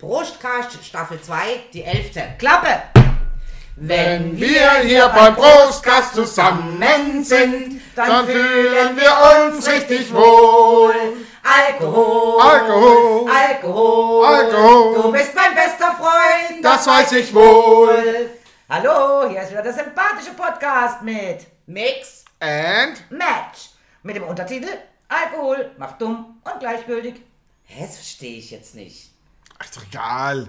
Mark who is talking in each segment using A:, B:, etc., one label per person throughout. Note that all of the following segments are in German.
A: Brustkast Staffel 2, die 11. Klappe!
B: Wenn wir hier beim Brustkast zusammen sind, dann fühlen wir uns richtig wohl.
A: Alkohol,
B: Alkohol,
A: Alkohol,
B: Alkohol.
A: du bist mein bester Freund,
B: Das weiß ich wohl.
A: Hallo, hier ist wieder der sympathische Podcast mit Mix
B: And?
A: Match. Mit dem Untertitel Alkohol macht dumm und gleichgültig. Das verstehe ich jetzt nicht.
B: Ach, ist doch egal.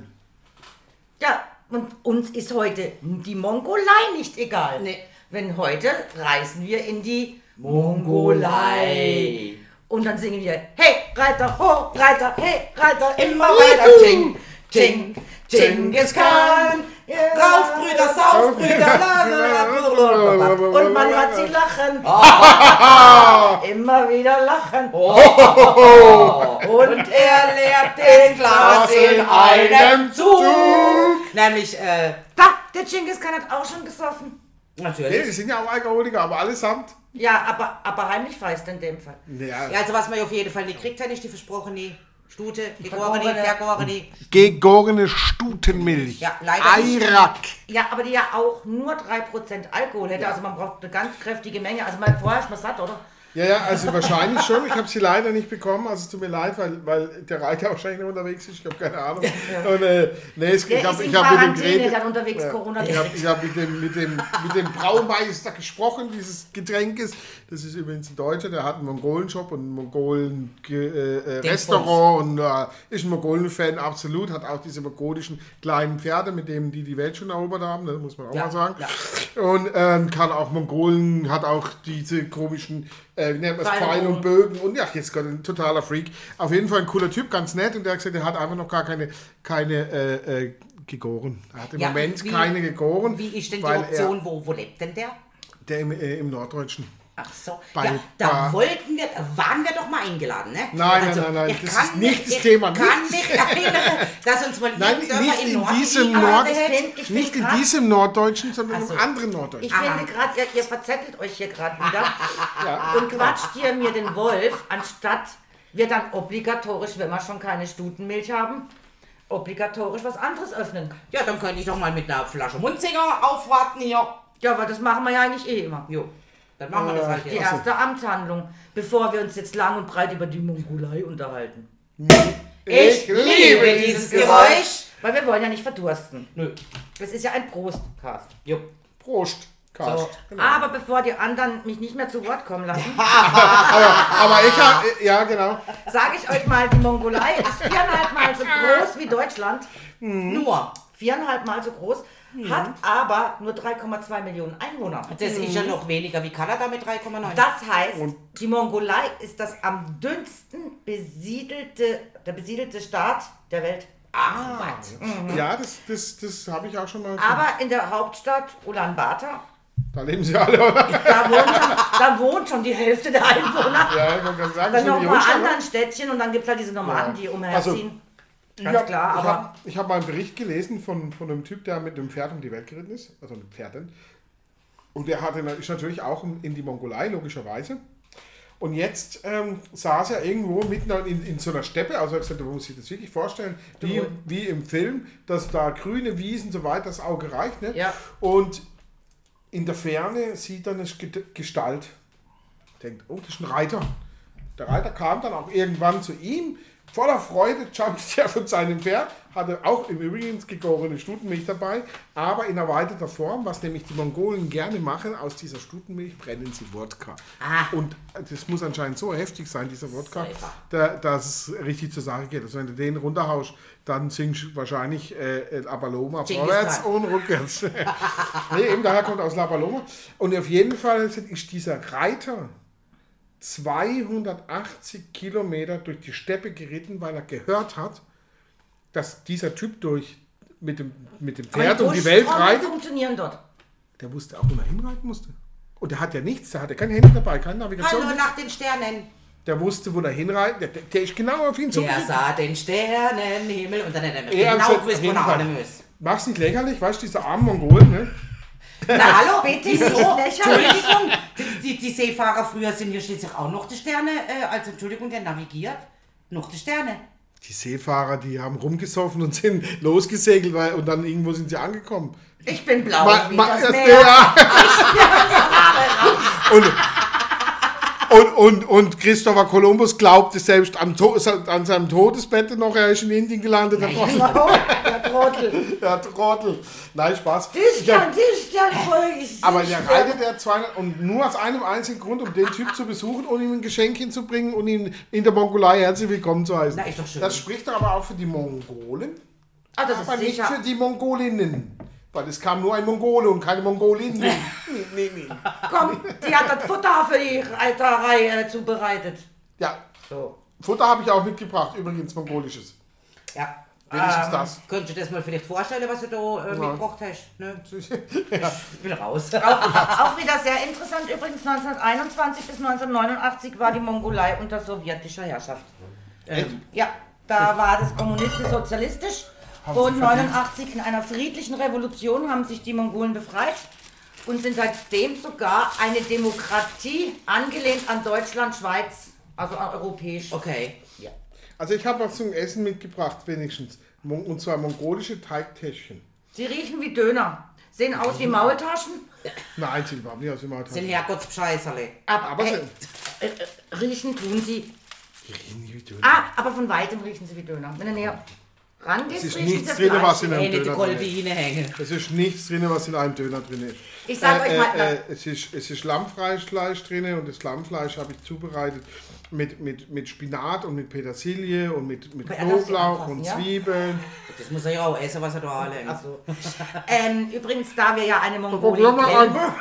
A: Ja, und uns ist heute die Mongolei nicht egal.
C: Nee.
A: Wenn heute reisen wir in die Mongolei. Und dann singen wir, hey, Reiter, ho, Reiter, hey, Reiter, immer weiter, Ching, Ching, Genghis Khan.
C: Rauf, Brüder, sauf, Brüder, la, la, la, la,
A: Und man hört sie lachen. Immer wieder lachen.
C: Und er leert das Glas in einem Zug. Nämlich, äh,
A: Da, der Genghis Khan hat auch schon gesoffen.
B: Nee,
C: natürlich.
B: die sind ja auch Alkoholiker, aber allesamt.
A: Ja, aber, aber heimlich feist in dem Fall.
B: Ja.
C: Ja, also was man auf jeden Fall nicht kriegt, hätte ich die versprochene Stute, gegorene,
A: Vergorene.
B: Gegorene Stutenmilch.
C: Ja, leider.
B: Eirak.
A: Ja, aber die ja auch nur 3% Alkohol hätte. Also man braucht eine ganz kräftige Menge. Also mal vorher ist man satt, oder?
B: Ja, ja, also wahrscheinlich schon. Ich habe sie leider nicht bekommen. Also es tut mir leid, weil, weil der Reiter wahrscheinlich noch unterwegs ist. Ich habe keine Ahnung. Und, äh, nee, es, ich habe hab mit dem
A: der hat unterwegs Corona.
B: ich habe hab mit, dem, mit, dem, mit dem Braumeister gesprochen, dieses Getränkes. Das ist übrigens ein Deutscher, der hat einen Mongolen-Shop und ein Mongolen-Restaurant und äh, ist ein Mongolen-Fan, absolut. Hat auch diese mongolischen kleinen Pferde, mit denen die die Welt schon erobert haben, das muss man auch
C: Ja,
B: mal sagen.
C: ja.
B: Und ähm, kann auch Mongolen, hat auch diese komischen, äh, wie nennt man es,
A: Pfeile
B: und Bögen und ja, jetzt Gott, ein totaler Freak. Auf jeden Fall ein cooler Typ, ganz nett und der hat gesagt, er hat einfach noch gar keine, keine äh, äh, gegoren. Er hat im
C: Ja,
B: Moment
C: wie-
B: keine gegoren.
C: Wie ist denn die Option, wo, wo lebt denn der?
B: Er, der im, äh, im Norddeutschen.
C: Ach so.
B: Bei-
C: ja, da wollten wir, waren wir doch mal eingeladen, ne?
B: Nein, nein, nein, nein,
C: ich
B: das ist nicht das Thema,
C: Ich kann mich erinnern, dass uns mal
B: Nein, nicht in
C: Norden
B: diesem Nord-
A: Ich find-
B: Nicht in diesem Norddeutschen, sondern
C: so.
B: im anderen Norddeutschen.
A: Ich finde gerade, ihr, ihr verzettelt euch hier gerade wieder
B: Ja.
A: und quatscht hier mir den Wolf, anstatt wir dann obligatorisch, wenn wir schon keine Stutenmilch haben, obligatorisch was anderes öffnen.
C: Ja, dann könnte ich doch mal mit einer Flasche Munzinger aufwarten hier.
A: Ja, aber das machen wir ja eigentlich eh immer.
C: Jo, dann machen wir das halt
A: Die
C: hier.
A: erste Amtshandlung, bevor wir uns jetzt lang und breit über die Mongolei unterhalten.
C: Ich liebe dieses Geräusch.
A: Weil wir wollen ja nicht verdursten.
C: Nö.
A: Es ist ja ein Prostcast.
C: Jo.
B: Prost, Karst.
C: So.
A: Aber bevor die anderen mich nicht mehr zu Wort kommen lassen,
B: Aber ich habe, ja genau.
A: sage ich euch mal, die Mongolei ist viereinhalb Mal so groß wie Deutschland.
C: Nur.
A: Viereinhalb Mal so groß, hat aber nur 3,2 Millionen Einwohner.
C: Das ist ja noch weniger wie Kanada mit 3,9.
A: Das heißt, die Mongolei ist das am dünnsten besiedelte, der besiedelte Staat der Welt.
C: Ach, was.
B: Ja, das, das, das habe ich auch schon mal.
A: Aber in der Hauptstadt Ulaanbaatar,
B: da leben sie alle, oder?
A: da wohnt schon, da wohnt schon die Hälfte der Einwohner.
B: Ja, ich gerade sagen,
A: Dann noch
B: wie
A: ein paar
B: Jungstadt,
A: anderen Städtchen und dann gibt es halt diese Nomaden,
B: Ja.
A: die
B: Also,
A: umherziehen.
B: Ich
A: Ganz
B: habe
A: klar,
B: ich
A: aber
B: hab, ich hab mal einen Bericht gelesen von, von einem Typ, der mit einem Pferd um die Welt geritten ist, also einem Pferden. Und der hatte, ist natürlich auch in die Mongolei, logischerweise. Und jetzt ähm, saß er irgendwo mitten in, in so einer Steppe, also er hat gesagt, man muss sich das wirklich vorstellen, wie, wie im Film, dass da grüne Wiesen, so weit das Auge reicht. Ne?
A: Ja.
B: Und in der Ferne sieht er eine Ge- Gestalt. Denkt, oh, das ist ein Reiter. Der Reiter kam dann auch irgendwann zu ihm. Voller Freude jumpte er von seinem Pferd, hatte auch im Übrigen gegorene Stutenmilch dabei, aber in erweiterter Form, was nämlich die Mongolen gerne machen, aus dieser Stutenmilch brennen sie Wodka.
C: Ah.
B: Und das muss anscheinend so heftig sein, dieser Wodka, da, dass es richtig zur Sache geht. Also wenn du den runterhaust, dann singst du wahrscheinlich äh, Abaloma
C: Genghis
B: vorwärts und rückwärts. nee, eben daher kommt aus La Paloma. Und auf jeden Fall ist dieser Reiter 280 Kilometer durch die Steppe geritten, weil er gehört hat, dass dieser Typ durch mit dem, mit dem Pferd um die Welt reitet.
A: funktionieren dort.
B: Der wusste auch, wo er hinreiten musste. Und der hat ja nichts, der hatte kein Handy dabei, keine Navigation.
C: Hallo nach den Sternen.
B: Der wusste, wo er hinreiten. Der, der, der ist genau auf ihn
C: Der
B: zugeritten.
C: sah den Sternenhimmel und dann hat er
B: Ja,
C: genau gewusst, wo er muss.
B: Mach's nicht lächerlich, weißt du, dieser arme Mongolen, ne?
C: Na hallo,
A: Bitte lächerlich.
C: Entschuldigung, die, die, Seefahrer früher sind ja schließlich auch noch die Sterne, äh, also Entschuldigung, der navigiert. Noch die Sterne.
B: Die Seefahrer, die haben rumgesoffen und sind losgesegelt weil, und dann irgendwo sind sie angekommen.
A: Ich bin blau
B: Ma-
A: wie
B: ma-
A: das
B: das-
A: Meer.
B: ja. und, und, und, und Christopher Columbus glaubte selbst am to an seinem Todesbett noch, er ist in Indien gelandet. Der Trottel.
A: Der Trottel.
B: Der Trottel. Nein, Spaß.
A: Das
B: hab-
A: kann, das kann
B: aber der reitet der 200 und nur aus einem einzigen Grund, um den Typ zu besuchen und ihm ein Geschenk hinzubringen und ihn in der Mongolei herzlich willkommen zu heißen.
C: Na.
B: Das spricht aber auch für die Mongolen,
A: Ah, das
B: aber
A: ist
B: nicht
A: sicher.
B: für die Mongolinnen. Weil es kam nur ein Mongole und keine Mongolin. nee, nee, nee.
A: Komm, die hat das Futter für die Reiterei äh, zubereitet.
B: Ja,
A: So.
B: Futter habe ich auch mitgebracht, übrigens mongolisches.
C: Ja.
B: Wenigstens
A: Ähm,
B: das.
C: Könntest du das mal vielleicht vorstellen, was du da äh, mitgebracht hast? Ne?
B: ja.
C: Ich will raus.
A: Auch wieder sehr interessant. Übrigens 1921 bis 1989 war die Mongolei unter sowjetischer Herrschaft. Ähm, ja, da war das kommunistisch-sozialistisch. Und 89 in einer friedlichen Revolution haben sich die Mongolen befreit und sind seitdem sogar eine Demokratie angelehnt an Deutschland, Schweiz, also an europäisch.
C: Okay.
A: Ja.
B: Also ich habe was zum Essen mitgebracht, wenigstens. Und zwar mongolische Teigtäschchen.
A: Sie riechen wie Döner, sehen aus wie Maultaschen,
B: Nein, sie waren nicht aus dem Auto.
C: Sind Herrgottsbescheißerle.
A: aber,
B: Aber
A: äh,
B: sind.
A: äh, äh, riechen tun sie
B: Die nicht wie Döner.
A: Ah, aber von weitem riechen sie wie Döner. Wenn du näher rangehst,
B: Es ist nichts drin, was in einem Döner drin ist. Es ist nichts drin, was in einem Döner drin ist.
A: Ich sag euch mal,
B: äh, äh, es, ist, es ist Lammfleisch drin und das Lammfleisch habe ich zubereitet mit, mit, mit Spinat und mit Petersilie und mit, mit Knoblauch und
A: ja?
B: Zwiebeln.
C: Das muss er ja auch essen, was er da alle
A: Ach so. ähm, übrigens, da wir ja eine Mongolin
B: Probier mal
A: kennen,
B: an.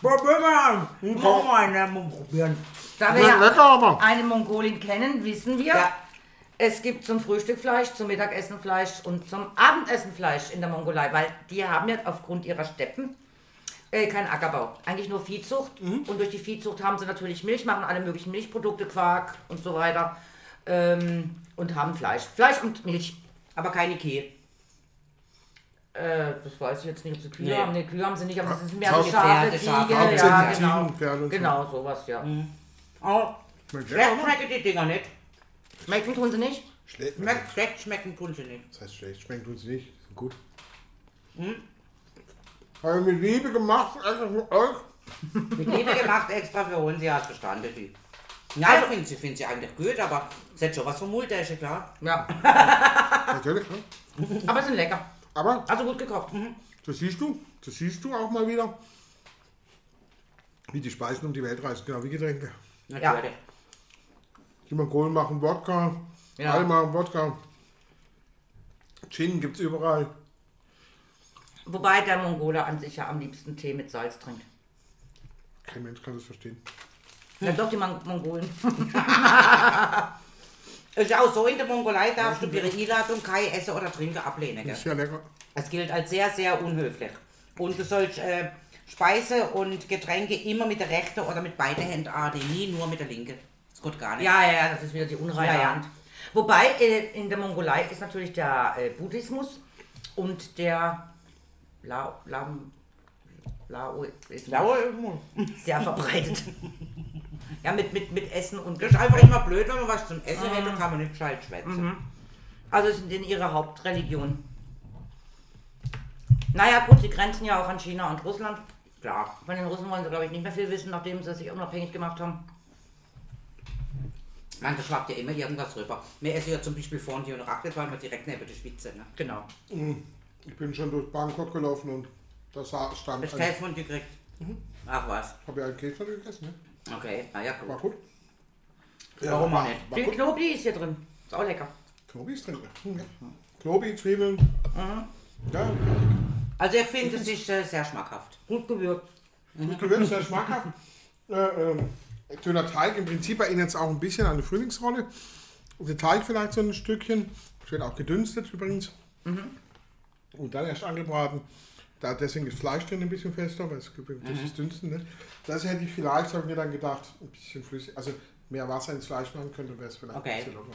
C: Probieren wir an. Komm mal, mal probieren.
A: da wir
B: Ja,
A: eine Mongolin kennen, wissen wir,
C: Ja.
A: Es gibt zum Frühstück Fleisch, zum Mittagessen Fleisch und zum Abendessen Fleisch in der Mongolei, weil die haben ja aufgrund ihrer Steppen äh, keinen Ackerbau, eigentlich nur Viehzucht
B: Mhm.
A: und durch die Viehzucht haben sie natürlich Milch, machen alle möglichen Milchprodukte, Quark und so weiter ähm, und haben Fleisch. Fleisch und Milch.
C: Aber keine Kühe.
A: Äh, das weiß ich jetzt nicht, ob sie Kühe
C: Nee.
A: haben. Nee, Kühe haben sie nicht, aber es sind mehr Schafe,
C: Pferde, Schafe.
A: Ja, genau.
B: Pferde.
A: Genau, sowas, ja.
C: Oh,
B: Schmeckt
C: schlecht schmecken die Dinger nicht.
A: Schmecken tun sie nicht?
B: Schlecht.
C: Schmeckt, schlecht schmecken tun sie nicht.
B: Das heißt schlecht, schmeckt uns nicht. Sind gut.
A: Hm?
B: Habe ich mit Liebe gemacht, also für euch.
C: Mit Liebe gemacht extra für uns, ja, verstanden die. Ja, ich finde sie, find sie eigentlich gut, aber es hat schon was vom Multische, klar.
A: Ja.
B: Natürlich, ne?
A: Aber sind lecker.
B: Aber
A: Also gut gekocht. Mhm.
B: das siehst du, das siehst du auch mal wieder. Wie die Speisen um die Welt reisen, genau wie Getränke.
C: Natürlich.
B: Die Mongolen machen Wodka,
A: Ja.
B: alle machen Wodka. Gin gibt es überall.
A: Wobei der Mongole an sich ja am liebsten Tee mit Salz trinkt.
B: Kein Mensch kann das verstehen.
A: Ja, doch, die Mon Mongolen.
C: Ist ja auch so, in der Mongolei darfst du ihrer Einladung kein Essen oder Trinken ablehnen. Gell?
B: Ist ja lecker.
C: Es gilt als sehr, sehr unhöflich. Und du sollst äh, Speise und Getränke immer mit der rechten oder mit beiden Händen annehmen, nie nur mit der linken. Geht gar nicht.
A: Ja, ja, ja, das ist wieder die unreine
C: Ja, ja.
A: Hand. Wobei äh, in der Mongolei ist natürlich der äh, Buddhismus und der Lao, Lam, Lao ist
C: Ja,
A: sehr verbreitet. ja, mit, mit, mit Essen und
C: das ist einfach immer blöd, wenn man was zum Essen hätte, kann man nicht gescheit schwätzen.
A: Also es sind in ihrer Hauptreligion. Naja, gut, sie grenzen ja auch an China und Russland.
C: Klar.
A: Von den Russen wollen sie, glaube ich, nicht mehr viel wissen, nachdem sie sich unabhängig gemacht haben.
C: Man, da schwappt ja immer irgendwas rüber. Wir essen ja zum Beispiel Fondue und Raclette, weil wir direkt neben der Spitze. Ne?
A: Genau.
B: Ich bin schon durch Bangkok gelaufen und da stand
C: Hast du
B: ein,
C: Käsefondue gekriegt? Ach was.
B: habe ja einen Käse gegessen, ne?
C: Okay, na ja,
B: War
C: gut.
B: gut.
C: Warum auch
B: war,
C: nicht?
A: Viel
B: gut.
A: Knobi ist hier drin. Ist auch lecker.
B: Knobi ist drin. Hm, ja. Knobi, Zwiebeln. Ja,
C: Also ich finde, es ist äh, sehr schmackhaft.
A: Gut gewürzt.
B: gut gewürzt, sehr schmackhaft. Äh, ähm, Döner Teig, im Prinzip erinnert es auch ein bisschen an eine Frühlingsrolle. Der Teig vielleicht so ein Stückchen. Es wird auch gedünstet übrigens. Und dann erst angebraten. Da, deswegen ist Fleisch drin ein bisschen fester, weil es gibt das ist Dünsten. Ne? Das hätte ich vielleicht, habe ich mir dann gedacht, ein bisschen flüssig. Also mehr Wasser ins Fleisch machen könnte, wäre es vielleicht
C: Okay.
B: ein bisschen locker.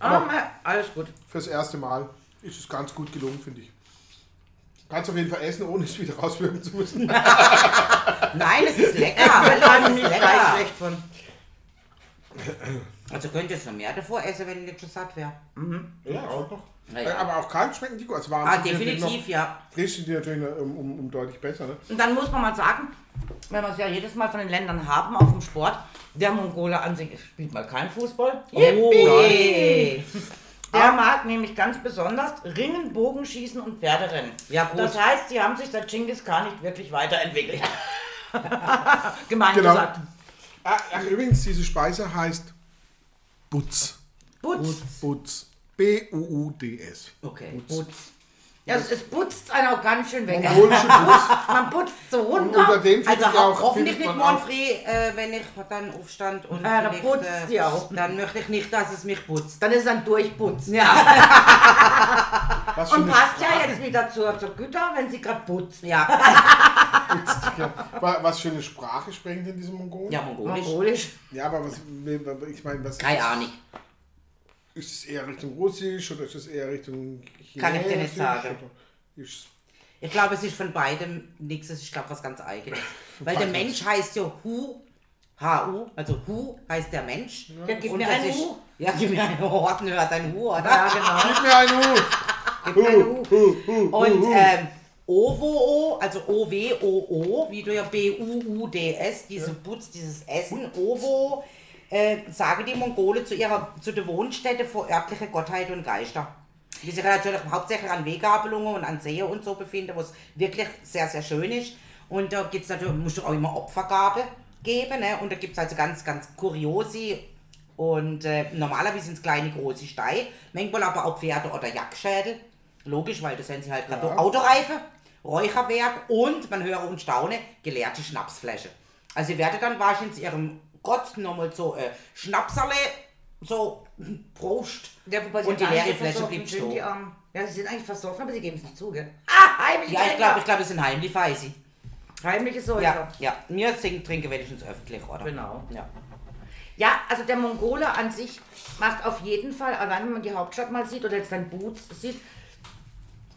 A: Ah, na, alles gut.
B: Fürs erste Mal ist es ganz gut gelungen, finde ich. Kannst auf jeden Fall essen, ohne es wieder rauswürgen zu müssen.
C: Nein, es ist lecker. Hallo, es
A: nicht
C: ist
A: gleich
C: lecker.
A: schlecht von.
C: Also könnte es noch mehr davor essen, wenn ich nicht schon satt wäre.
B: Ja, auch noch.
C: Ja, ja.
B: Aber auch kalt schmecken die gut. Also warm
C: Ah, definitiv, ja.
B: Frisch sind die natürlich um, um, um deutlich besser. Ne?
A: Und dann muss man mal sagen, wenn wir es ja jedes Mal von den Ländern haben auf dem Sport, der Mongole an sich spielt mal keinen Fußball.
C: Oh, je.
A: Der mag nämlich ganz besonders Ringen, Bogenschießen und Pferderennen.
C: Ja, gut.
A: Das heißt, sie haben sich seit Genghis Khan nicht wirklich weiterentwickelt. Gemein
B: Genau.
A: gesagt.
B: Ah, ach, übrigens, diese Speise heißt Butz.
A: Putz.
B: Butz. B-U-U-D-S.
C: Okay.
A: Putz. Ja, es, es putzt einen auch ganz schön weg.
B: Mongolische Butz.
A: Man putzt so
B: Und
A: runter.
B: unter dem
C: Also auch, hoffentlich nicht morgen früh, äh, wenn ich dann aufstand und
A: Ah, da
C: vielleicht,
A: putzt
C: äh,
A: die auch.
C: dann möchte ich nicht, dass es mich putzt.
A: Dann ist es ein Durchputzen.
C: Ja,
A: Und passt ja jetzt wieder zur, zur Güter, wenn sie gerade putzt.
C: ja,
B: Ja, wa- was für eine Sprache sprechen denn diese Mongolen?
C: ja, mongolisch.
A: Mongolisch.
B: Ja, aber was, ich meine, was
C: Keine Ahnung.
B: Ist es eher Richtung Russisch oder ist es eher Richtung Chinesisch?
C: Kann ich dir nicht sagen. Ich glaube, es ist von beidem nichts, es ist, ich glaube, was ganz eigenes. Weil der. Mensch heißt ja Hu, H-U, also Hu heißt der Mensch.
A: Ja, gib
C: Und
A: mir ein
C: ist-
A: Hu.
C: Ja, gib mir ein Horten, hört ein Hu, oder?
A: Ja, genau.
B: Gib mir einen Hu!
A: Gib mir ein Hu.
B: Hu, Hu,
C: Und
B: Hu.
C: ähm, OVO, also O-W-O-O, wie du ja B-U-U-D-S, diese Putz, dieses Essen, OVO, äh, sagen die Mongole zu ihrer, zu der Wohnstätte vor örtliche Gottheit und Geister. Die sich natürlich hauptsächlich an Weggabelungen und an Seen und so befinden, wo es wirklich sehr, sehr schön ist. Und da gibt's natürlich, musst du auch immer Opfergabe geben, ne? Und da gibt es also ganz, ganz kuriose und äh, normalerweise sind es kleine, große Steine, manchmal aber auch Pferde oder Jagdschädel. Logisch, weil das sind sie halt gerade
B: Ja.
C: Autoreife, Räucherwerk und, man höre und staune, geleerte Schnapsflasche. Also sie werden dann wahrscheinlich in ihrem Gott nochmal so äh, Schnapserle, so Prost.
A: Ja, wobei
C: und die leere Flasche
A: sind,
C: stehen.
A: die Armen. Ja, sie sind eigentlich versoffen, aber sie geben es nicht zu, gell? Ah, heimlich
C: Ja, ich glaube, ich glaube, es sind heimlich Feisi.
A: Heimliche Säufer.
C: Ja, ja. Wir singen, trinken wenigstens öffentlich, oder?
A: Genau.
C: Ja.
A: Ja, also der Mongole an sich macht auf jeden Fall, allein wenn man die Hauptstadt mal sieht oder jetzt ein Boots sieht,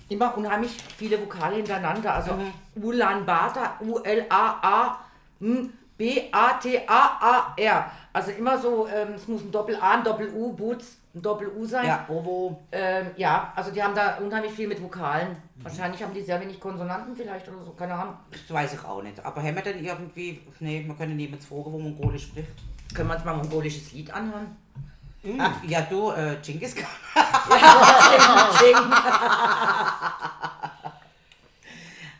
A: immer unheimlich viele Vokale hintereinander. Also Ulaanbaatar, U-L-A-A, hm, B-A-T-A-A-R. Also immer so, ähm, es muss ein Doppel-A, ein Doppel-U, Boots, ein Doppel-U sein.
C: Ja, Ovo.
A: Ähm, ja, also die haben da unheimlich viel mit Vokalen. Wahrscheinlich haben die sehr wenig Konsonanten vielleicht oder so, keine Ahnung.
C: Das weiß ich auch nicht. Aber haben wir denn irgendwie. Nee, wir können niemanden fragen, wo Mongolisch spricht.
A: Können wir uns mal ein mongolisches Lied anhören?
C: Ah, ja, du, äh, Genghis Khan.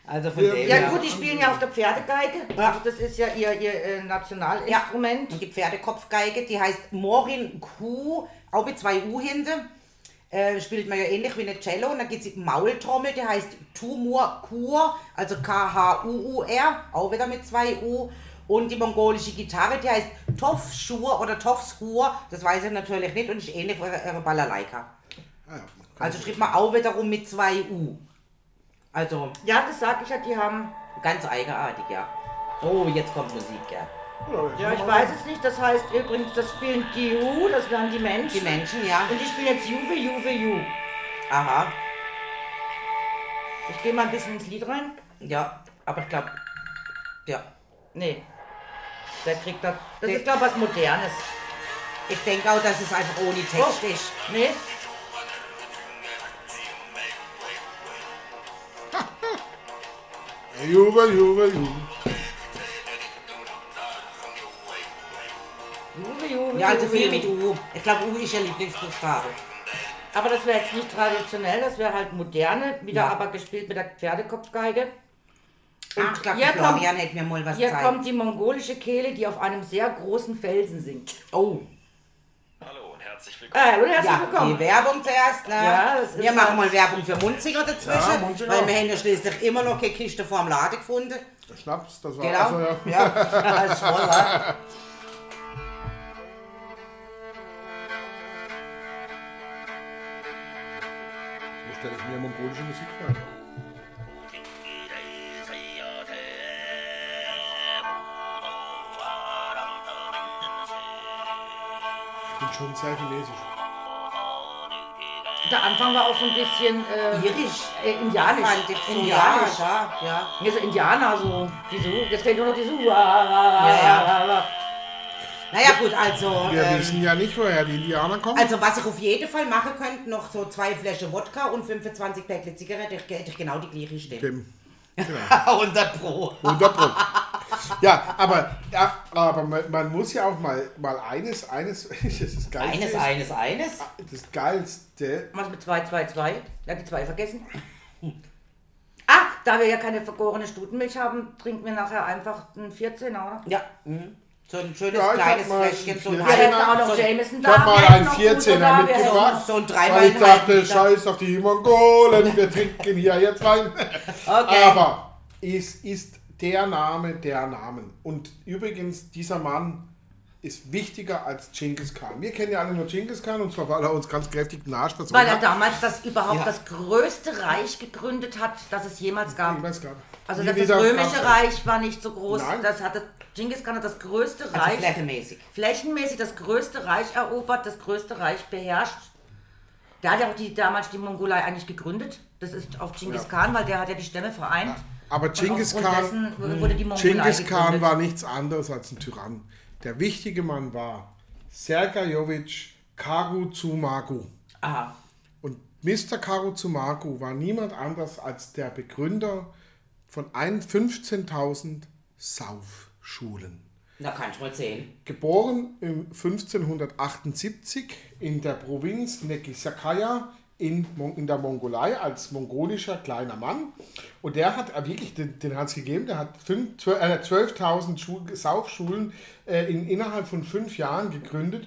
C: Also von
B: Ja,
C: dem
A: Ja gut, die spielen ja auf der Pferdegeige.
C: Ja.
A: Also das ist ja ihr, ihr Nationalinstrument.
C: Und die Pferdekopfgeige, die heißt Morin Kuh, auch mit zwei U hinten. Äh, spielt man ja ähnlich wie eine Cello. Und dann gibt es die Maultrommel, die heißt Tumur Kur, also K-H-U-U-R, auch wieder mit zwei U. Und die mongolische Gitarre, die heißt Tofschur oder Tofshur, das weiß ich natürlich nicht und ist ähnlich wie ihre Balalaika.
B: Ah, ja.
C: Also schreibt man auch wiederum mit zwei U. Also
A: Ja, das sag ich ja, die haben.
C: ganz eigenartig, ja. Oh, jetzt kommt Musik, ja.
A: Ja, ich weiß es nicht. Das heißt übrigens, das spielen Giu, das wären die Menschen.
C: Die Menschen, ja.
A: Und die spielen jetzt Juve, Juve, Ju.
C: Aha.
A: Ich gehe mal ein bisschen ins Lied rein.
C: Ja, aber ich glaube, ja.
A: Nee. Der kriegt das. Das
C: Nee.
A: ist, glaube ich, was Modernes.
C: Ich denke auch, dass es einfach ohne Text
A: Oh.
C: ist.
A: Nee?
B: Juve, Juve, Juve.
A: Juve, Juve,
C: Ja, also viel mit U. Ich glaube, U ist ihr Lieblingsbuchstabe.
A: Aber das wäre jetzt nicht traditionell, das wäre halt moderne, wieder
C: Ja.
A: aber gespielt mit der Pferdekopfgeige.
C: Ach, ich glaube,
A: hier
C: Florian
A: kommt-
C: hätte mir mal was
A: Hier
C: gezeigt.
A: kommt die mongolische Kehle, die auf einem sehr großen Felsen singt.
C: Oh,
D: und herzlich willkommen.
A: Ah, hallo, herzlich
C: ja,
A: willkommen.
C: die Werbung zuerst. Ne?
A: Ja, das ist
C: wir machen mal Werbung für Munzinger dazwischen,
B: Ja,
C: weil wir haben ja schließlich immer noch keine Kiste vor dem Laden gefunden.
B: Schnaps, das war
C: Genau.
B: also, ja.
C: ja. das ist voll, wa?
B: Wo stelle ich mir mongolische Musik rein? Bin schon sehr chinesisch.
A: Der Anfang war auch so ein bisschen äh,
C: Irisch.
A: äh, indianisch.
C: Fand ich so,
A: indianisch.
C: ja, ja.
A: Ja, so Indianer, so. Die so. Jetzt fehlt nur noch die so.
C: ja. Naja gut, also...
B: Wir
C: ähm,
B: wissen ja nicht, woher die Indianer kommen.
C: Also was ich auf jeden Fall machen könnte, noch so zwei Flaschen Wodka und 25 Päckchen Zigarette, ich hätte ich genau die gleiche Stimme.
B: Dem-
C: 100 Pro.
B: 100 Pro. Ja, aber, ja, aber man, man muss ja auch mal, mal eines, eines, das ist Geilste.
C: Eines, eines, eines.
B: Das Geilste,
A: Was mit 2, 2, 2? Ja, die 2 vergessen. Ah, da wir ja keine vergorene Stutenmilch haben, trinken wir nachher einfach einen 14er, oder?
C: Ja, mhm. so ein schönes
B: Ja, ich
C: kleines
B: hab mal
C: Fläschchen, so
B: ein
C: ein
A: auch noch
C: so,
A: Jameson
B: ich
A: da.
B: habe mal
A: wir hätten
B: einen
A: noch
B: 14er
A: Uso da, wir hätten
B: mitgebracht,
C: so ein
B: weil ich
C: dreimal
B: dachte, scheiß auf die Mongolen, wir trinken hier jetzt rein.
C: Okay.
B: Aber es ist der Name der Namen. Und übrigens, dieser Mann ist wichtiger als Genghis Khan. Wir kennen ja alle nur Genghis Khan und zwar, weil er uns ganz kräftig den Arsch
A: Weil er damals das überhaupt
C: Ja.
A: das größte Reich gegründet hat, das es jemals gab.
B: Gar nicht.
A: Also das, das römische Reich war nicht so groß.
B: Nein.
A: Das hatte Genghis Khan hat das größte
C: also
A: Reich,
C: flächenmäßig.
A: flächenmäßig das größte Reich erobert, das größte Reich beherrscht. Der hat ja auch die, damals die Mongolei eigentlich gegründet. Das ist auf Genghis
B: Ja.
A: Khan, weil der hat ja die Stämme vereint.
B: Aber Genghis Khan, Genghis Khan war nichts anderes als ein Tyrann. Der wichtige Mann war Sergejowitsch Karutsumagu.
C: Aha.
B: Und Mr. Karutsumagu war niemand anders als der Begründer von ein- 15.000 Saufschulen.
C: Da kann ich mal sehen.
B: Geboren im 1578 in der Provinz Nekisakaya in, in der Mongolei als mongolischer kleiner Mann. Und der hat äh, wirklich, den, den hat es gegeben, der hat fünf- zwölf- äh, 12.000 Schu- Saufschulen äh, in, innerhalb von fünf Jahren gegründet.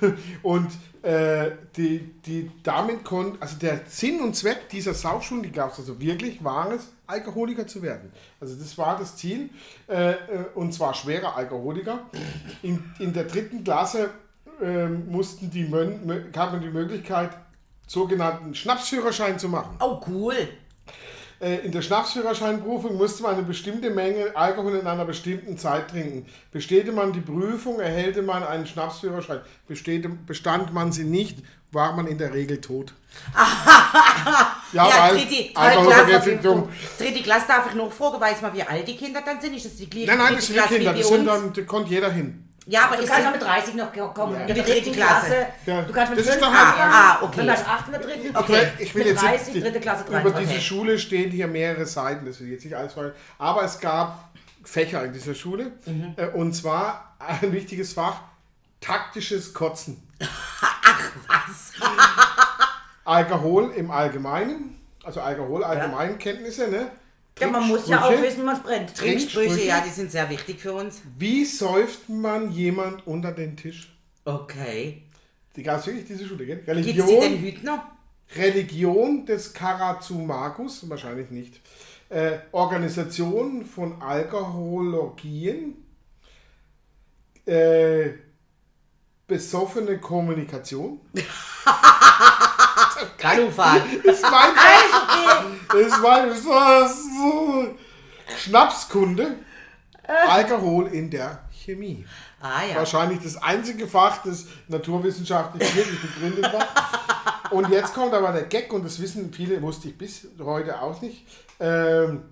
B: und äh, die, die damit konnten, also der Sinn und Zweck dieser Saufschulen, die gab es also wirklich, war es, Alkoholiker zu werden. Also das war das Ziel, äh, äh, und zwar schwerer Alkoholiker. In, in der dritten Klasse ähm, mussten die Mön mö- gab man die Möglichkeit, sogenannten Schnapsführerschein zu machen.
C: Oh, cool.
B: Äh, in der Schnapsführerscheinprüfung musste man eine bestimmte Menge Alkohol in einer bestimmten Zeit trinken. Bestätigte man die Prüfung, erhält man einen Schnapsführerschein. Bestätigte, bestand man sie nicht, war man in der Regel tot. ja,
C: Ja,
B: weil
C: dritte,
B: Alkoholvergiftung.
C: dritte Klasse darf ich noch fragen, weiß man, wie alt die Kinder dann sind? Ist das die gleiche
B: Nein, nein, das sind
C: Klasse
B: Kinder, das sind dann, da kommt jeder hin.
C: Ja, aber
A: Du kannst auch mit 30 noch kommen.
C: Ja.
A: In der
C: Die dritte
A: dritten
C: Klasse.
A: Klasse.
B: Ja.
A: Du kannst mit
B: Das ist
A: 5
B: doch-
A: anfangen.
C: Ah, okay.
A: Dann hast du 8 in der dritten.
C: Okay.
B: Ich will
A: Mit
B: jetzt
A: 30,
B: nicht,
A: dritte Klasse,
B: über
A: 23.
B: diese Schule stehen hier mehrere Seiten, das will ich jetzt nicht alles vorlesen. Aber es gab Fächer in dieser Schule.
C: Mhm.
B: Äh, Und zwar ein wichtiges Fach, taktisches Kotzen.
C: was?
B: Alkohol im Allgemeinen, also Alkohol, Allgemeinkenntnisse, ne?
A: Ja, man muss ja auch wissen, was brennt.
C: Trinksprüche, ja, die sind sehr wichtig für uns.
B: Wie säuft man jemand unter den Tisch?
C: Okay.
B: Die gab es wirklich, diese Schule, gell?
C: Gibt sie denn
B: Religion,
C: Hütner?
B: Religion des Karazumagus, wahrscheinlich nicht. Äh, Organisation von Alkohologien. Äh, besoffene Kommunikation.
C: Kanufahren.
B: Das ist mein Das ist mein Schnapskunde. Alkohol in der Chemie.
C: Ah ja.
B: Wahrscheinlich das einzige Fach, das naturwissenschaftlich wirklich begründet war. Und jetzt kommt aber der Gag, und das wissen viele, wusste ich bis heute auch nicht. Ähm,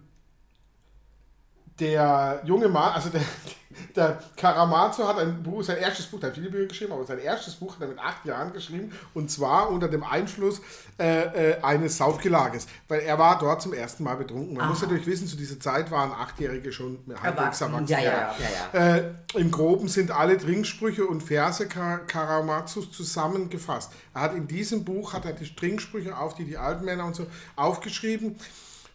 B: der junge Mann, also der, der Karamazov hat ein Buch, sein erstes Buch, der hat viele Bücher geschrieben, aber sein erstes Buch hat er mit acht Jahren geschrieben und zwar unter dem Einfluss äh, äh, eines Saufgelages, weil er war dort zum ersten Mal betrunken. Man muss natürlich wissen, zu dieser Zeit waren Achtjährige schon halbwegs
A: Erwachsen.
C: ja, ja, ja.
B: Äh, Im Groben sind alle Trinksprüche und Verse Kar Karamazus zusammengefasst. Er hat in diesem Buch hat er die Trinksprüche auf die die alten Männer und so aufgeschrieben.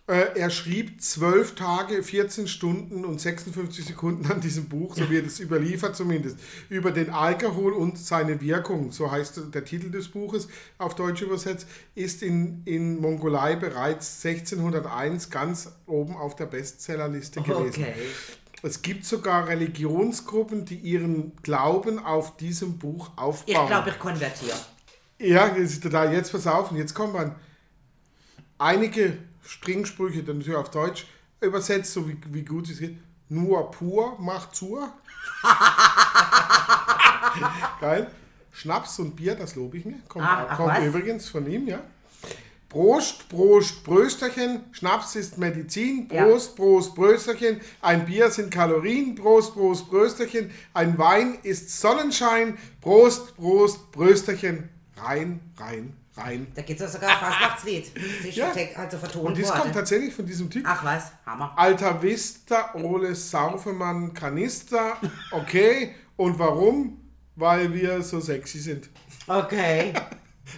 B: Äh, er schrieb zwölf Tage, 14 Stunden und 56 Sekunden an diesem Buch, so wird es überliefert zumindest, über den Alkohol und seine Wirkung, so heißt der Titel des Buches auf Deutsch übersetzt, ist in, in Mongolei bereits 1601 ganz oben auf der Bestsellerliste gewesen.
C: Okay.
B: Es gibt sogar Religionsgruppen, die ihren Glauben auf diesem Buch aufbauen.
C: Ich glaube, ich konvertiere.
B: Ja, total. Jetzt pass auf, und jetzt kommt man. Einige Springsprüche, dann natürlich auf Deutsch, übersetzt, so wie, wie gut es geht. Nur pur macht zur. Geil. Schnaps und Bier, das lobe ich mir. Kommt,
C: Ach, ach
B: kommt übrigens von ihm, ja. Prost, Prost, Brösterchen, Schnaps ist Medizin,
A: Ja.
B: Prost, Prost, Brösterchen, ein Bier sind Kalorien, Prost, Prost, Brösterchen, ein Wein ist Sonnenschein, Prost, Prost, Brösterchen, rein, rein, rein.
C: Da gibt es ja sogar ein Fastnachtslied. Das
B: Ja.
C: ja. also vertont
B: Und das
C: worden.
B: kommt tatsächlich von diesem Typ.
C: Ach was, Hammer.
B: Alta Vista, Ole Saufemann, Kanister, okay. Und warum? Weil wir so sexy sind.
C: Okay.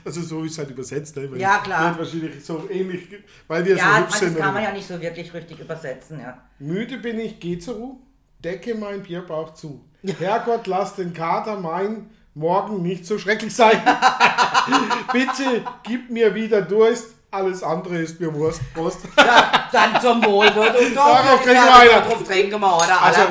B: Also so ist es halt übersetzt, ne? Weil
C: Ja, klar.
B: Wird wahrscheinlich so ähnlich, weil wir so
A: Ja,
B: hübsch
A: das
B: sind.
A: kann man ja nicht so wirklich richtig übersetzen, ja.
B: Müde bin ich, geh zur Ruhe, decke mein Bierbauch zu. Herrgott, lass den Kater mein morgen nicht so schrecklich sein. Bitte gib mir wieder Durst, alles andere ist mir Wurst. Prost.
C: Ja, dann zum Wohl. Und
B: Darauf trinken wir weiter.
C: Drauf trinken wir, oder?
B: Also,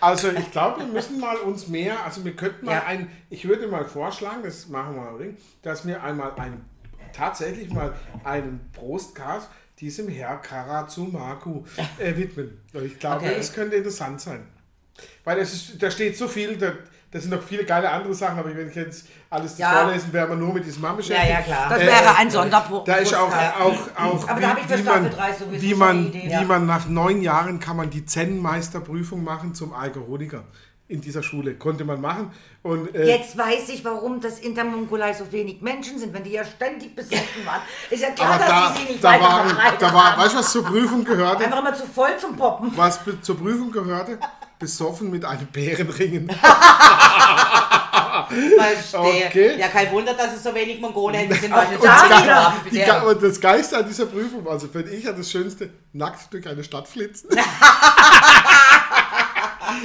B: also ich glaube, wir müssen mal uns mehr, also wir könnten mal
C: Ja.
B: ein, ich würde mal vorschlagen, das machen wir mal, dass wir einmal ein, tatsächlich mal einen Prostcast diesem Herr Karazumaku äh, widmen. Ich glaube,
C: Okay.
B: das könnte interessant sein. Weil es ist, da steht so viel, da, da sind noch viele geile andere Sachen, aber wenn ich jetzt alles das
A: Ja.
B: vorlesen, wäre man nur mit diesem Mann
C: Ja,
B: beschäftigt.
C: ja, klar.
A: Das
B: Äh,
A: wäre ein Sonderpunkt.
B: Da ist auch, auch, auch
A: Aber
B: wie,
A: da habe ich für
B: wie,
A: Staffel
B: man,
A: 3 sowieso
B: wie, man,
A: Idee.
B: wie
A: Ja.
B: man nach neun Jahren kann man die Zen-Meisterprüfung machen zum Alkoholiker. In dieser Schule konnte man machen. Und, äh,
A: Jetzt weiß ich, warum das in der Mongolei so wenig Menschen sind, wenn die ja ständig besoffen waren. Ist ja klar,
B: aber
A: dass
B: da,
A: die sie nicht
B: da,
A: weiter
B: waren, da war,
A: haben.
B: weißt du, was zur Prüfung gehörte?
A: Einfach immer zu voll zum Poppen.
B: Was zur Prüfung gehörte? Besoffen mit einem Bärenringen.
C: Verstehe.
B: Okay.
C: Ja, kein Wunder, dass es so wenig Mongolen sind.
B: Und, das
C: die da
B: die Ge- und das Geiste an dieser Prüfung, also finde ich ja das Schönste, nackt durch eine Stadt flitzen.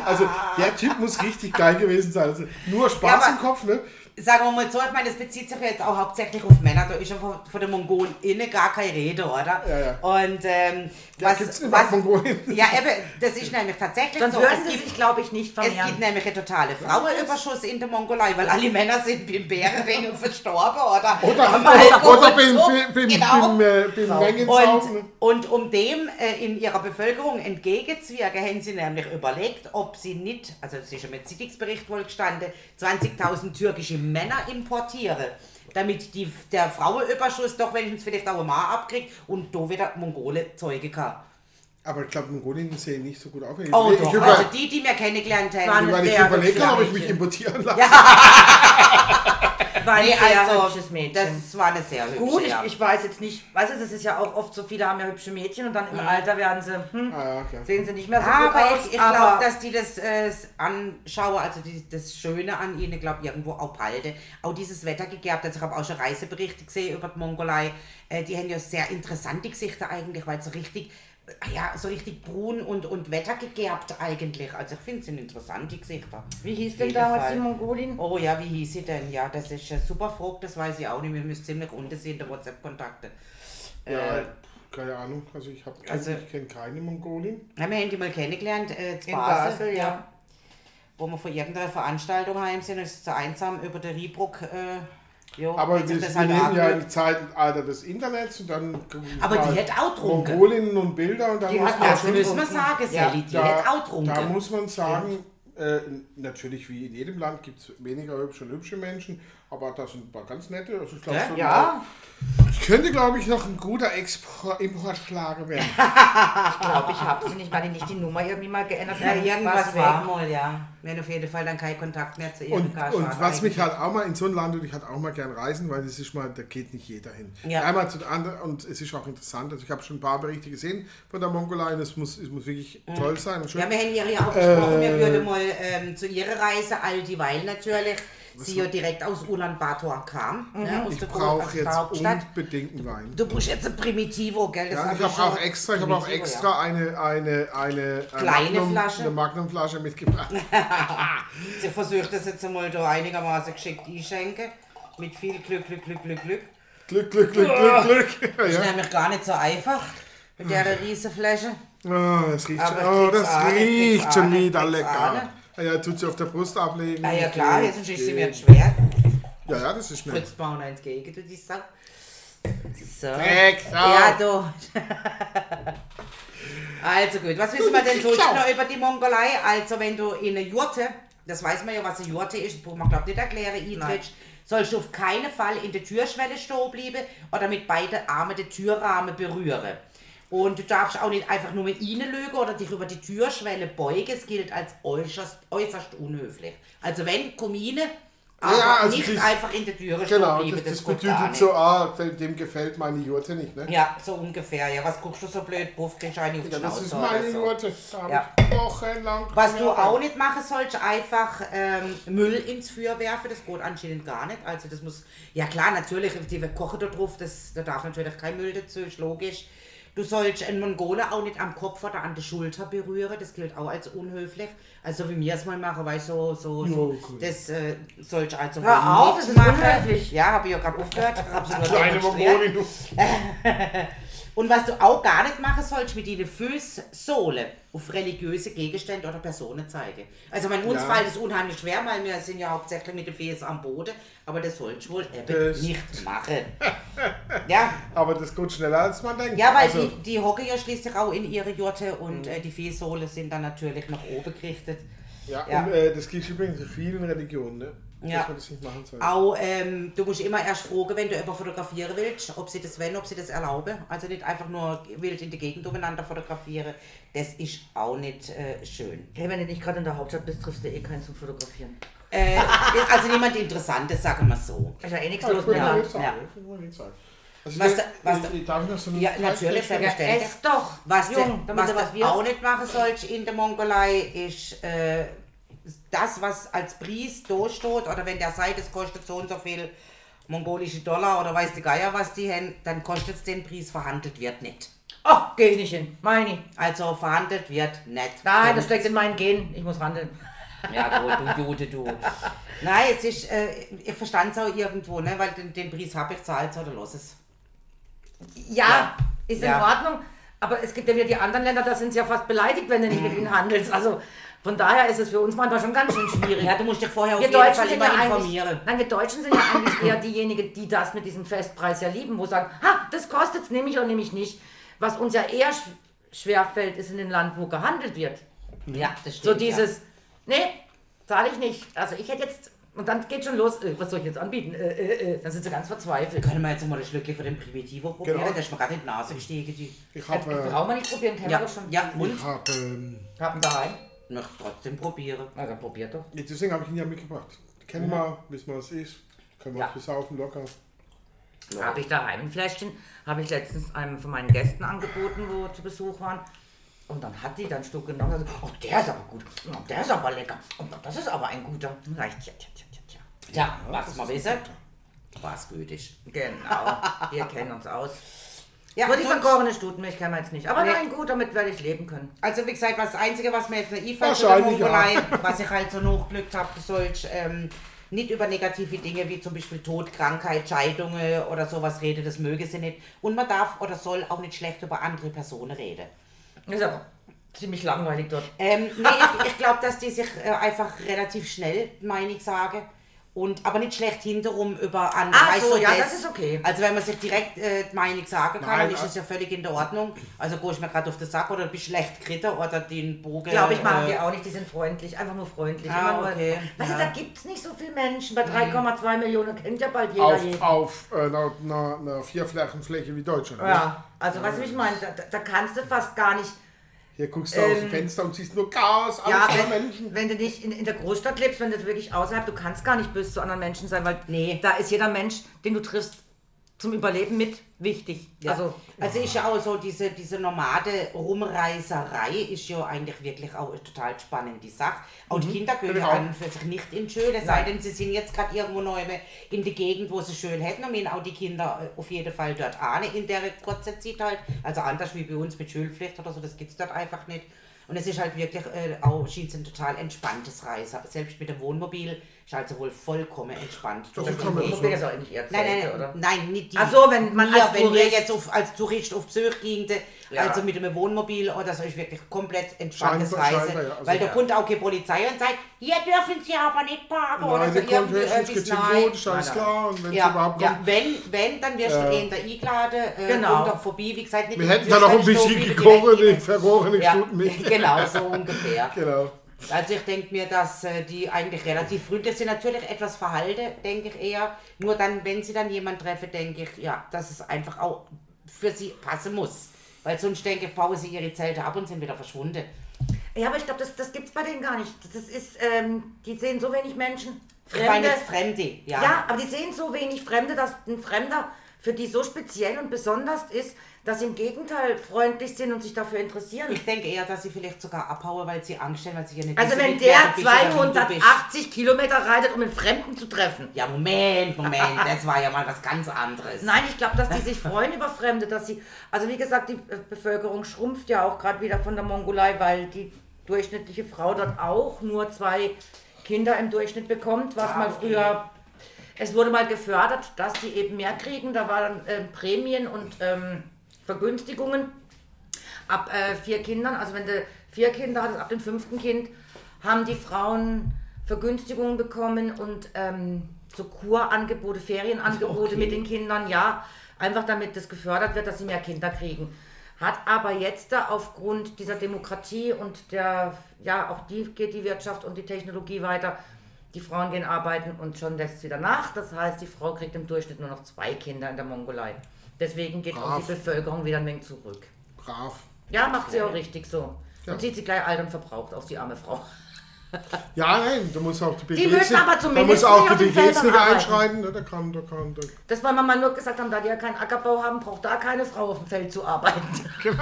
B: also der Typ muss richtig geil gewesen sein. Also nur Spaß
C: Ja,
B: im Kopf, ne?
C: Sagen wir mal so, ich meine, das bezieht sich jetzt auch hauptsächlich auf Männer. Da ist ja von, von den Mongolen innen gar keine Rede, oder?
B: Ja, ja.
C: Und ähm,
B: Ja,
C: was,
B: gibt's
C: was,
B: Mongolen?
C: Ja, eben, das ist nämlich tatsächlich
A: Sonst
C: so.
A: würden
C: Es
A: sie
C: gibt,
A: sich, glaube ich, nicht
C: es
A: vermehren.
C: gibt nämlich einen totalen Frauenüberschuss in der Mongolei, weil alle Männer sind beim Bärenringen verstorben, oder?
B: Oder,
C: Am
B: oder,
C: Alkohol
B: oder beim, beim, beim,
C: Genau.
B: beim, äh, beim.
C: Und, und um dem äh, in ihrer Bevölkerung entgegenzuwirken, haben sie nämlich überlegt, ob sie nicht, also das ist ja mit Zeitungsbericht wohl gestanden, 20.000 türkische Männer importieren, damit die, der Frauenüberschuss doch wenigstens vielleicht auch mal abkriegt und da wieder Mongole Zeuge kann.
B: Aber ich glaube, Mongolien sehen nicht so gut auf. Ich,
C: Oh
B: ich,
C: doch, also die, die wir kennengelernt haben.
B: ich überlegt
A: hübsche
B: habe, ob ich mich importieren lasse.
A: War ein
C: Nee,
A: sehr
C: also,
A: hübsches Mädchen.
C: das war eine sehr hübsche,
A: Gut, ich,
C: ja.
A: ich weiß jetzt nicht, weißt du, das ist ja auch oft so, viele haben ja hübsche Mädchen und dann im Alter werden sie, hm,
B: Ah, ja, klar.
A: sehen sie nicht mehr so
C: Ja,
A: gut
C: aber
A: aus.
C: ich, ich glaube, dass die das äh, anschauen, also die, das Schöne an ihnen, glaube irgendwo auch behalte. Auch dieses Wetter gegerbt. Also ich habe auch schon Reiseberichte gesehen über die Mongolei. Äh, die haben ja sehr interessante Gesichter eigentlich, weil so richtig, ja, so richtig brun und, und wettergegerbt eigentlich. Also ich finde es sind interessante Gesichter.
A: wie hieß denn damals
C: Fall.
A: die Mongolin?
C: Oh ja, wie hieß sie denn? Ja, das ist eine super Frage, das weiß ich auch nicht. Wir müssen ziemlich unten sehen, der WhatsApp-Kontakte.
B: Ja,
C: Äh,
B: keine Ahnung. Also ich, hab,
C: Also-
B: ich kenne keine Mongolin.
C: Ja, wir haben die mal kennengelernt, äh, zu
A: In
C: Basel,
A: Basel, ja.
C: Wo wir von irgendeiner Veranstaltung heim sind, es ist so einsam über den Riebruck. Äh, jo,
B: Aber wir,
C: halt
B: leben ja im Zeitalter des Internets und dann.
C: Aber die hat auch getrunken.
B: Mongolinnen und Bilder und dann
A: Die
B: muss
A: hat
B: man
C: Das müssen wir sagen,
A: Ja,
C: Sally, die
B: da,
C: hat auch getrunken.
B: da muss man sagen, äh, natürlich wie in jedem Land gibt es weniger hübsche und hübsche Menschen, aber das sind ein paar ganz nette. Also ich glaub,
C: Ja?
B: so ein-
A: Ja,
B: Ich könnte, glaube ich, noch ein guter Export Importschlager werden.
A: ich glaube, ich habe sie nicht, weil die nicht die Nummer irgendwie mal geändert
C: ja, irgendwas war mal, ja. Wir haben auf jeden Fall dann keinen Kontakt mehr zu ihr.
B: Und, und was mich halt auch mal in so ein Land und ich halt auch mal gern reisen, weil das ist mal, da geht nicht jeder hin.
C: Ja.
B: Einmal zu der anderen und es ist auch interessant. Also ich habe schon ein paar Berichte gesehen von der Mongolei und es muss, es muss wirklich toll sein und schön.
C: Ja, wir haben ihr ja auch gesprochen, wir
B: Äh.
C: würden mal ähm, zu ihrer Reise, all dieweil natürlich, sie ja direkt aus Ulaanbaatar kam, ne, aus
B: ich brauche jetzt
C: Hauptstadt.
B: unbedingt einen Wein.
C: Du brauchst jetzt ein Primitivo, gell? Das
B: Ja, ich habe auch extra, ich habe auch extra eine, eine, eine, eine
C: Kleine
B: Magnum,
C: Flasche?
B: eine Magnumflasche mitgebracht.
C: Sie versucht das jetzt einmal da einigermaßen geschickt einschenken. Mit viel Glück, Glück, Glück, Glück, Glück.
B: Glück, Glück, Glück, Glück, Glück.
C: Ist
B: Ja.
C: nämlich gar nicht so einfach mit der Riesenfläche.
B: Oh, das riecht schon, oh, das riecht schon wieder
C: krieg's
B: lecker. Ah Ja, tut sie auf der Brust ablegen.
C: Ah ja klar, jetzt ist sie mir schwer.
B: Ja, ja, das ist schnell.
C: Fritz Bauer entgegen, du die Sau. So.
B: Dreck.
C: Ja, du. also gut, was wissen wir denn so noch über die Mongolei? Also wenn du in eine Jurte, das weiß man ja, was eine Jurte ist, braucht man glaube nicht erklären, eintrittst, sollst du auf keinen Fall in der Türschwelle stehen bleiben oder mit beiden Armen den Türrahmen berühren. Und du darfst auch nicht einfach nur reinlügen oder dich über die Türschwelle beugen. Es gilt als äußerst, äußerst unhöflich. Also wenn Kommune, aber
B: Ja, also
C: nicht
B: das-
C: einfach in der Türe stehen
B: Genau,
C: bleiben,
B: das, das
C: gar
B: bedeutet so, ah, dem gefällt meine Jurte nicht, ne?
C: Ja, so ungefähr. Ja, was guckst du so blöd? Puff, kriegst du eine auf die
B: Ja, das ist meine
C: so.
B: Jurte.
C: Ja.
B: wochenlang.
C: Was du auch nicht machen sollst, einfach ähm, Müll ins Feuer werfen, das geht anscheinend gar nicht. Also das muss, ja klar, natürlich, die kochen da drauf, das, da darf natürlich kein Müll dazu, ist logisch. Du sollst einen Mongolen auch nicht am Kopf oder an der Schulter berühren, das gilt auch als unhöflich. Also wie wir es mal machen, weißt du, so, so, so
B: cool.
C: das äh, sollst du also
A: Hör
C: nicht
A: auf, es ist
C: machen.
A: unhöflich.
C: Ja, habe ich ja gerade aufgehört.
B: Eine. Mongolin, du.
C: Und was du auch gar nicht machen sollst, mit deinen Fußsohlen auf religiöse Gegenstände oder Personen zeigen. Also mein uns
B: Ja.
C: fällt es unheimlich schwer, weil wir sind ja hauptsächlich mit den Füßen am Boden, aber das sollst du wohl eben
B: Das-
C: nicht machen. ja,
B: Aber das geht schneller als man denkt.
C: ja, weil
B: also,
C: die, die hocken ja schließlich auch in ihre Jurte und äh, die Fußsohlen sind dann natürlich nach oben gerichtet.
B: Ja,
C: Ja.
B: und äh, das gilt übrigens in vielen Religionen, ne?
C: Ja.
B: Dass man das nicht machen soll.
C: Auch, ähm, du musst immer erst fragen, wenn du jemanden fotografieren willst, ob sie das wollen, ob sie das erlauben. Also nicht einfach nur wild in der Gegend umeinander fotografieren. Das ist auch nicht äh, schön.
A: Hey, wenn du nicht gerade in der Hauptstadt bist, triffst du eh keinen zum Fotografieren.
C: Äh, also niemand Interessantes, sagen wir so.
A: Ist ja eh nichts
B: Ja,
A: los
B: ich.
C: Ja.
B: Will ich sagen. Also
C: Was da-
B: darf ich noch so
C: Ja, natürlich,
B: stellen?
A: Ja,
C: selbstverständlich.
A: ess doch,
C: Was,
A: Jung,
C: du, was
A: du was
C: du
A: wirst.
C: auch nicht machen sollst in der Mongolei, ist äh, das, was als Preis da steht, oder wenn der sagt, es kostet so und so viel mongolische Dollar oder weiß der Geier, was die haben, dann kostet es den Preis, verhandelt wird nicht.
A: Oh, geh ich nicht hin. Meine.
C: Also verhandelt wird nicht.
A: Nein, das steckt in meinen Genen. Ich muss handeln.
C: Ja, gut, du Jude, du. Nein, es ist, äh, ich verstand es auch irgendwo, ne, weil den, den Preis habe ich zahlt, oder los es.
A: Ja,
C: Ja.
A: ist
C: Ja.
A: in Ordnung. Aber es gibt ja wieder die anderen Länder, da sind sie ja fast beleidigt, wenn du nicht mit ihnen handelst. Also von daher ist es für uns manchmal schon ganz schön schwierig.
C: Ja, du musst dich vorher auf
A: wir
C: jeden
A: Deutschen
C: Fall
A: sind
C: immer
A: ja eigentlich,
C: informieren.
A: nein, wir Deutschen sind ja eigentlich eher diejenigen, die das mit diesem Festpreis ja lieben, wo sagen, ha, das kostet's, nehme ich oder nehme ich nicht. Was uns ja eher sch schwer fällt, ist in dem Land, wo gehandelt wird.
C: Ja, das stimmt.
A: So dieses, nee, zahle ich nicht. Also ich hätte jetzt, und dann geht schon los, äh, was soll ich jetzt anbieten? Äh, äh, äh, dann sind sie ganz verzweifelt.
C: Ja. Können wir jetzt mal das Schlückchen von dem Primitivo probieren?
B: Genau.
C: Der ist mir gerade in die Nase gestiegen. Die
B: Ich habe äh,
A: Brauchen wir nicht probieren, kennen
C: ja,
A: wir doch schon.
C: ja, und?
B: ich hab, ähm,
A: Haben daheim.
C: Möchte es trotzdem probieren.
A: Na dann probiert doch.
B: deswegen habe ich ihn ja mitgebracht. Kennen wir, wissen wir, was es ist. Können wir
A: Ja.
B: auch besaufen locker.
A: Habe ich daheim ein Fläschchen, habe ich letztens einem von meinen Gästen angeboten, wo zu Besuch waren. Und dann hat die dann ein Stück genommen und gesagt, oh, der ist aber gut, oh, der ist aber lecker, oh, das ist aber ein guter. Dann sag ich, tja, tja, tja, tja, tja.
C: Ja, was
B: ist
C: wissen.
B: ein
C: Was gütig.
A: Genau, wir kennen uns aus.
C: Ja,
A: Nur die vergorene Stutenmilch kennen wir jetzt nicht. Aber
C: Nee.
A: nein, gut, damit werde ich leben können.
C: Also wie gesagt, was das Einzige, was mir jetzt noch einfällt zu der
B: Wahrscheinlich,
C: Mongolei, was ich halt so nachgelückt habe, du sollst ähm, nicht über negative Dinge wie zum Beispiel Tod, Krankheit, Scheidungen oder sowas reden, das möge sie nicht. Und man darf oder soll auch nicht schlecht über andere Personen reden.
A: Ist aber ziemlich langweilig dort.
C: Ähm, nee, ich, ich glaube, dass die sich äh, einfach relativ schnell, meine ich, sagen. Und, aber nicht schlecht hinterrum über andere.
A: Ach
C: weißt
A: so,
C: du,
A: ja, das ist okay.
C: Also wenn man sich direkt äh, die Meinung sagen kann,
B: Nein,
C: dann ist
B: äh,
C: es ja völlig in der Ordnung. Also gehe ich mir gerade auf den Sack oder bist schlecht kritter oder den Bogen...
A: Glaube ich, machen
C: äh,
A: die auch nicht, die sind freundlich, einfach nur freundlich.
C: Ah,
A: nur,
C: okay,
A: Weißt du,
C: ja.
A: da gibt es nicht so viele Menschen. Bei 3,2 Millionen kennt ja bald jeder
B: Auf,
A: jeden.
B: auf äh, einer, einer, einer Vierflächenfläche wie Deutschland. Ne?
A: Ja, also weißt du, wie ich meine? Da- da kannst du fast gar nicht.
B: Hier guckst du aus dem
A: Ähm,
B: Fenster und siehst nur Chaos, alles
A: Ja, wenn,
B: Menschen.
A: wenn du nicht in, in der Großstadt lebst, wenn du wirklich außerhalb, du kannst gar nicht böse zu anderen Menschen sein, weil
C: Nee.
A: da ist jeder Mensch, den du triffst, zum Überleben mit wichtig.
C: Ja.
A: Also,
C: Also, ist ja auch so, diese, diese nomade Rumreiserei ist ja eigentlich wirklich auch eine total spannende Sache. Auch die Kinder gehen ja an für sich nicht in schön, es sei denn, sie sind jetzt gerade irgendwo neu in der Gegend, wo sie schön hätten und gehen auch die Kinder äh, auf jeden Fall dort an in der kurzen Zeit halt. Also anders wie bei uns mit Schulpflicht oder so, das gibt es dort einfach nicht. Und es ist halt wirklich äh, auch scheint ein total entspanntes Reisen. Selbst mit dem Wohnmobil also wohl vollkommen entspannt. Das
B: das
A: Mobil ist auch eigentlich eher
C: Nein,
A: Zelte,
C: nein,
A: oder?
C: nein, nicht die.
A: Ach so, wenn man
C: wir,
A: als
C: wenn wir
A: Tourist-
C: jetzt auf, als Tourist auf Besuch gingen,
A: Ja.
C: also mit einem Wohnmobil oder so, ist wirklich komplett entspanntes
B: Scheinbar-
C: Reisen.
B: scheinbar, ja, also
C: weil da
B: ja.
C: kommt auch keine Polizei und sagt, hier dürfen Sie aber nicht parken oder
B: Nein,
C: so
B: der kommt
C: irgendwie
B: höchstens
C: Nein.
A: Nein, nein.
B: klar. Und wenn
C: Ja,
B: überhaupt
C: ja,
B: kommt.
C: wenn, wenn, dann wirst du
B: Äh,
C: in der eingeladen, äh,
A: Genau.
C: komm doch vorbei, wie gesagt, nicht
B: Wir hätten da noch ein bisschen
C: direkt-
B: vergorene Stunden mit.
C: Genau, so ungefähr.
B: Genau.
C: Also ich denke mir, dass äh, die eigentlich relativ freundlich sind. Natürlich etwas verhalten, denke ich eher. Nur dann, wenn sie dann jemanden treffen, denke ich, ja, dass es einfach auch für sie passen muss. Weil sonst denke ich, bauen sie ihre Zelte ab und sind wieder verschwunden.
A: Ja, aber ich glaube, das, das gibt es bei denen gar nicht. Das ist, ähm, die sehen so wenig Menschen.
C: Ich meine jetzt Fremde, ja.
A: Ja, aber die sehen so wenig Fremde, dass ein Fremder für die so speziell und besonders ist, dass sie im Gegenteil freundlich sind und sich dafür interessieren.
C: Ich denke eher, dass sie vielleicht sogar abhauen, weil sie Angst haben, weil sie ja nicht
A: also wenn der
C: du bist oder wie du bist.
A: 280 Kilometer reitet, um einen Fremden zu treffen.
C: Ja, Moment, Moment, das war ja mal was ganz anderes.
A: Nein, ich glaube, dass die sich freuen über Fremde, dass sie, also wie gesagt, die äh, Bevölkerung schrumpft ja auch gerade wieder von der Mongolei, weil die durchschnittliche Frau dort auch nur zwei Kinder im Durchschnitt bekommt, was
C: Ah,
A: mal früher, es wurde mal gefördert, dass die eben mehr kriegen, da waren ähm, Prämien und ähm, Vergünstigungen ab äh, vier Kindern, also wenn du vier Kinder hattest, ab dem fünften Kind, haben die Frauen Vergünstigungen bekommen und ähm, so Kurangebote, Ferienangebote
B: Okay.
A: mit den Kindern, ja, einfach damit das gefördert wird, dass sie mehr Kinder kriegen. Hat aber jetzt da aufgrund dieser Demokratie und der, ja, auch die geht die Wirtschaft und die Technologie weiter. Die Frauen gehen arbeiten und schon lässt es wieder nach. Das heißt, die Frau kriegt im Durchschnitt nur noch zwei Kinder in der Mongolei. Deswegen geht auch
B: Brav.
A: die Bevölkerung wieder ein wenig zurück.
B: Brav.
A: Ja, macht sie auch richtig so.
B: Ja.
A: Und sieht sie gleich alt und verbraucht aus, die arme Frau.
B: Ja, nein, da muss auch die BGs
A: Die müssen aber
B: Da
A: zumindest
B: muss auch die BGs nicht einschreiten. Ne? Da kann, da kann, da,
A: Das, weil wir mal nur gesagt haben, da die ja keinen Ackerbau haben, braucht da keine Frau auf dem Feld zu arbeiten.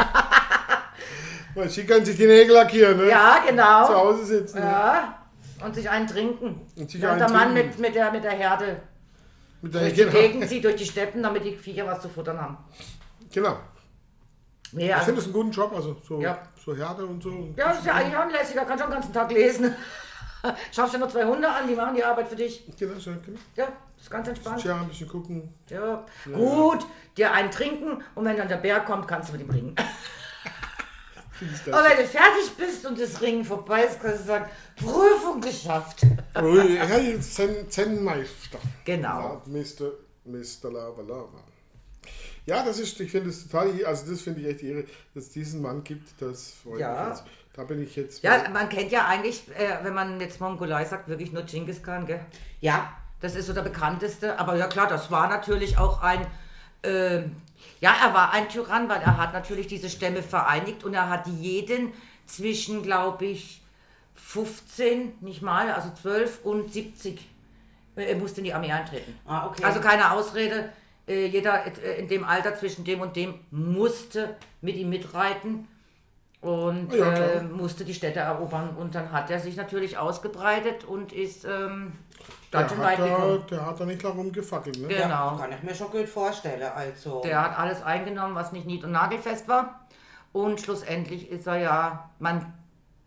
B: weil sie können sich die Nägel lackieren, ne?
A: Ja,
B: Zu
A: genau.
B: Hause sitzen. ne?
A: Ja. Und sich einen trinken.
B: Und sich
A: Während
B: einen
A: der Mann
B: trinken.
A: mit, mit, der, mit der Herde
B: Mit der,
A: durch die
B: genau.
A: Gegend zieht, durch die Steppen, damit die Viecher was zu futtern haben.
B: genau.
A: Nee,
B: Ich
A: also,
B: finde das einen guten Job, also so,
A: Ja.
B: so Herde und so. Und
A: ja, das ist ja eigentlich auch ein lässiger, kann schon den ganzen Tag lesen. Schaffst ja nur zwei Hunde an, die machen die Arbeit für dich.
B: Genau, so, genau.
A: Ja, das ist ganz entspannt.
B: Ja, ein bisschen gucken.
A: Ja, gut, dir einen trinken und wenn dann der Bär kommt, kannst du mit ihm ringen.
B: Das?
A: wenn du fertig bist und das Ringen vorbei ist, kannst du sagen, Prüfung geschafft.
B: Zen-Meister.
A: Genau.
B: Ja, Mr. Mr. Lava Lava. Ja, das ist, ich finde es total, also das finde ich echt irre, dass es diesen Mann gibt, das freut
A: Ja.
B: mich jetzt. Da bin ich jetzt.
A: Ja, man kennt ja eigentlich, äh, wenn man jetzt Mongolei sagt, wirklich nur Genghis Khan, gell?
C: Ja,
A: Das ist so der bekannteste. Aber ja klar, das war natürlich auch ein, ähm, ja, er war ein Tyrann, weil er hat natürlich diese Stämme vereinigt und er hat jeden zwischen, glaube ich, 15, nicht mal, also 12 und 70. äh, Er musste in die Armee eintreten.
C: Ah, okay.
A: Also keine Ausrede. äh, Jeder äh, in dem Alter zwischen dem und dem musste mit ihm mitreiten und
B: Ja,
A: äh, musste die Städte erobern. Und dann hat er sich natürlich ausgebreitet und ist ähm, ganz schön
B: hat
A: weit
B: da, der hat da nicht darum gefackelt, ne?
A: Genau.
C: ja, kann ich mir schon gut vorstellen. Also,
A: Der hat alles eingenommen, was nicht nied- und nagelfest war. Und schlussendlich ist er ja, man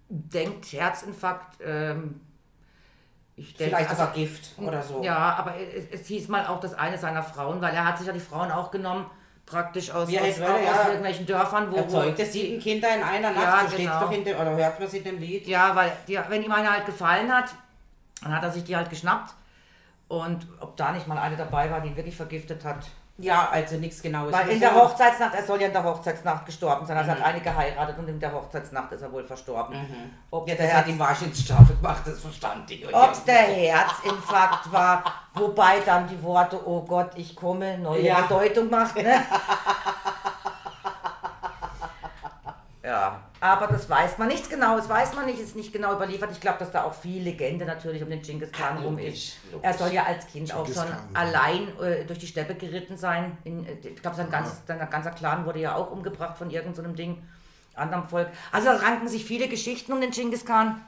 A: denkt Herzinfarkt. Ähm, ich denke,
C: vielleicht
A: also,
C: sogar Gift oder so.
A: Ja, aber es, es hieß mal auch, dass eine seiner Frauen, weil er hat sich ja die Frauen auch genommen, praktisch aus,
C: Ja,
A: aus,
C: ich
A: aus,
C: würde, ja.
A: irgendwelchen Dörfern, wo,
C: Erzeugt
A: wo
C: es sieben Kinder in einer Nacht,
A: Ja,
C: so
A: genau.
C: doch in dem, oder hört man es in dem Lied.
A: Ja, weil die, wenn ihm eine halt gefallen hat, dann hat er sich die halt geschnappt. Und ob da nicht mal eine dabei war, die ihn wirklich vergiftet hat.
C: Ja, also nichts Genaues.
A: Weil in der Hochzeitsnacht, er soll ja in der Hochzeitsnacht gestorben sein. Also
C: Mhm.
A: hat eine geheiratet und in der Hochzeitsnacht ist er wohl verstorben. Ob
C: Ja,
A: der
C: das hat ihm Wahrscheinlichstrafe gemacht, das verstand ich.
A: Ob es der Herzinfarkt war, wobei dann die Worte, oh Gott, ich komme, neue
C: Ja.
A: Bedeutung macht. Ne? ja, aber das weiß man nichts genau, das weiß man nicht, ist nicht genau überliefert. Ich glaube, dass da auch viel Legende natürlich um den Genghis Khan rum ist.
C: logisch.
A: Er soll ja als Kind auch
B: Genghis
A: schon
B: Khan, ja.
A: allein äh, durch die Steppe geritten sein. In, äh, ich glaube, sein, ganzes- sein ganzer Clan wurde ja auch umgebracht von irgendeinem so einem Ding, anderem Volk. Also da ranken sich viele Geschichten um den Genghis Khan.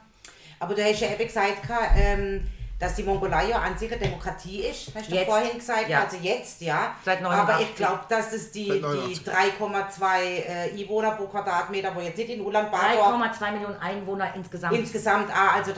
C: Aber ja eben gesagt, Ka- ähm, dass die Mongolei ja an sich eine Demokratie ist. Hast du
A: Jetzt.
C: vorhin gesagt,
A: Ja.
C: also jetzt, ja.
A: Seit
C: Aber
A: 89.
C: ich glaube, dass es die, die
B: 89.
C: 3,2 äh, Einwohner pro Quadratmeter, wo jetzt nicht in Ulaanbaatar
A: 3,2 Millionen Einwohner insgesamt.
C: insgesamt, ah, also 3,2,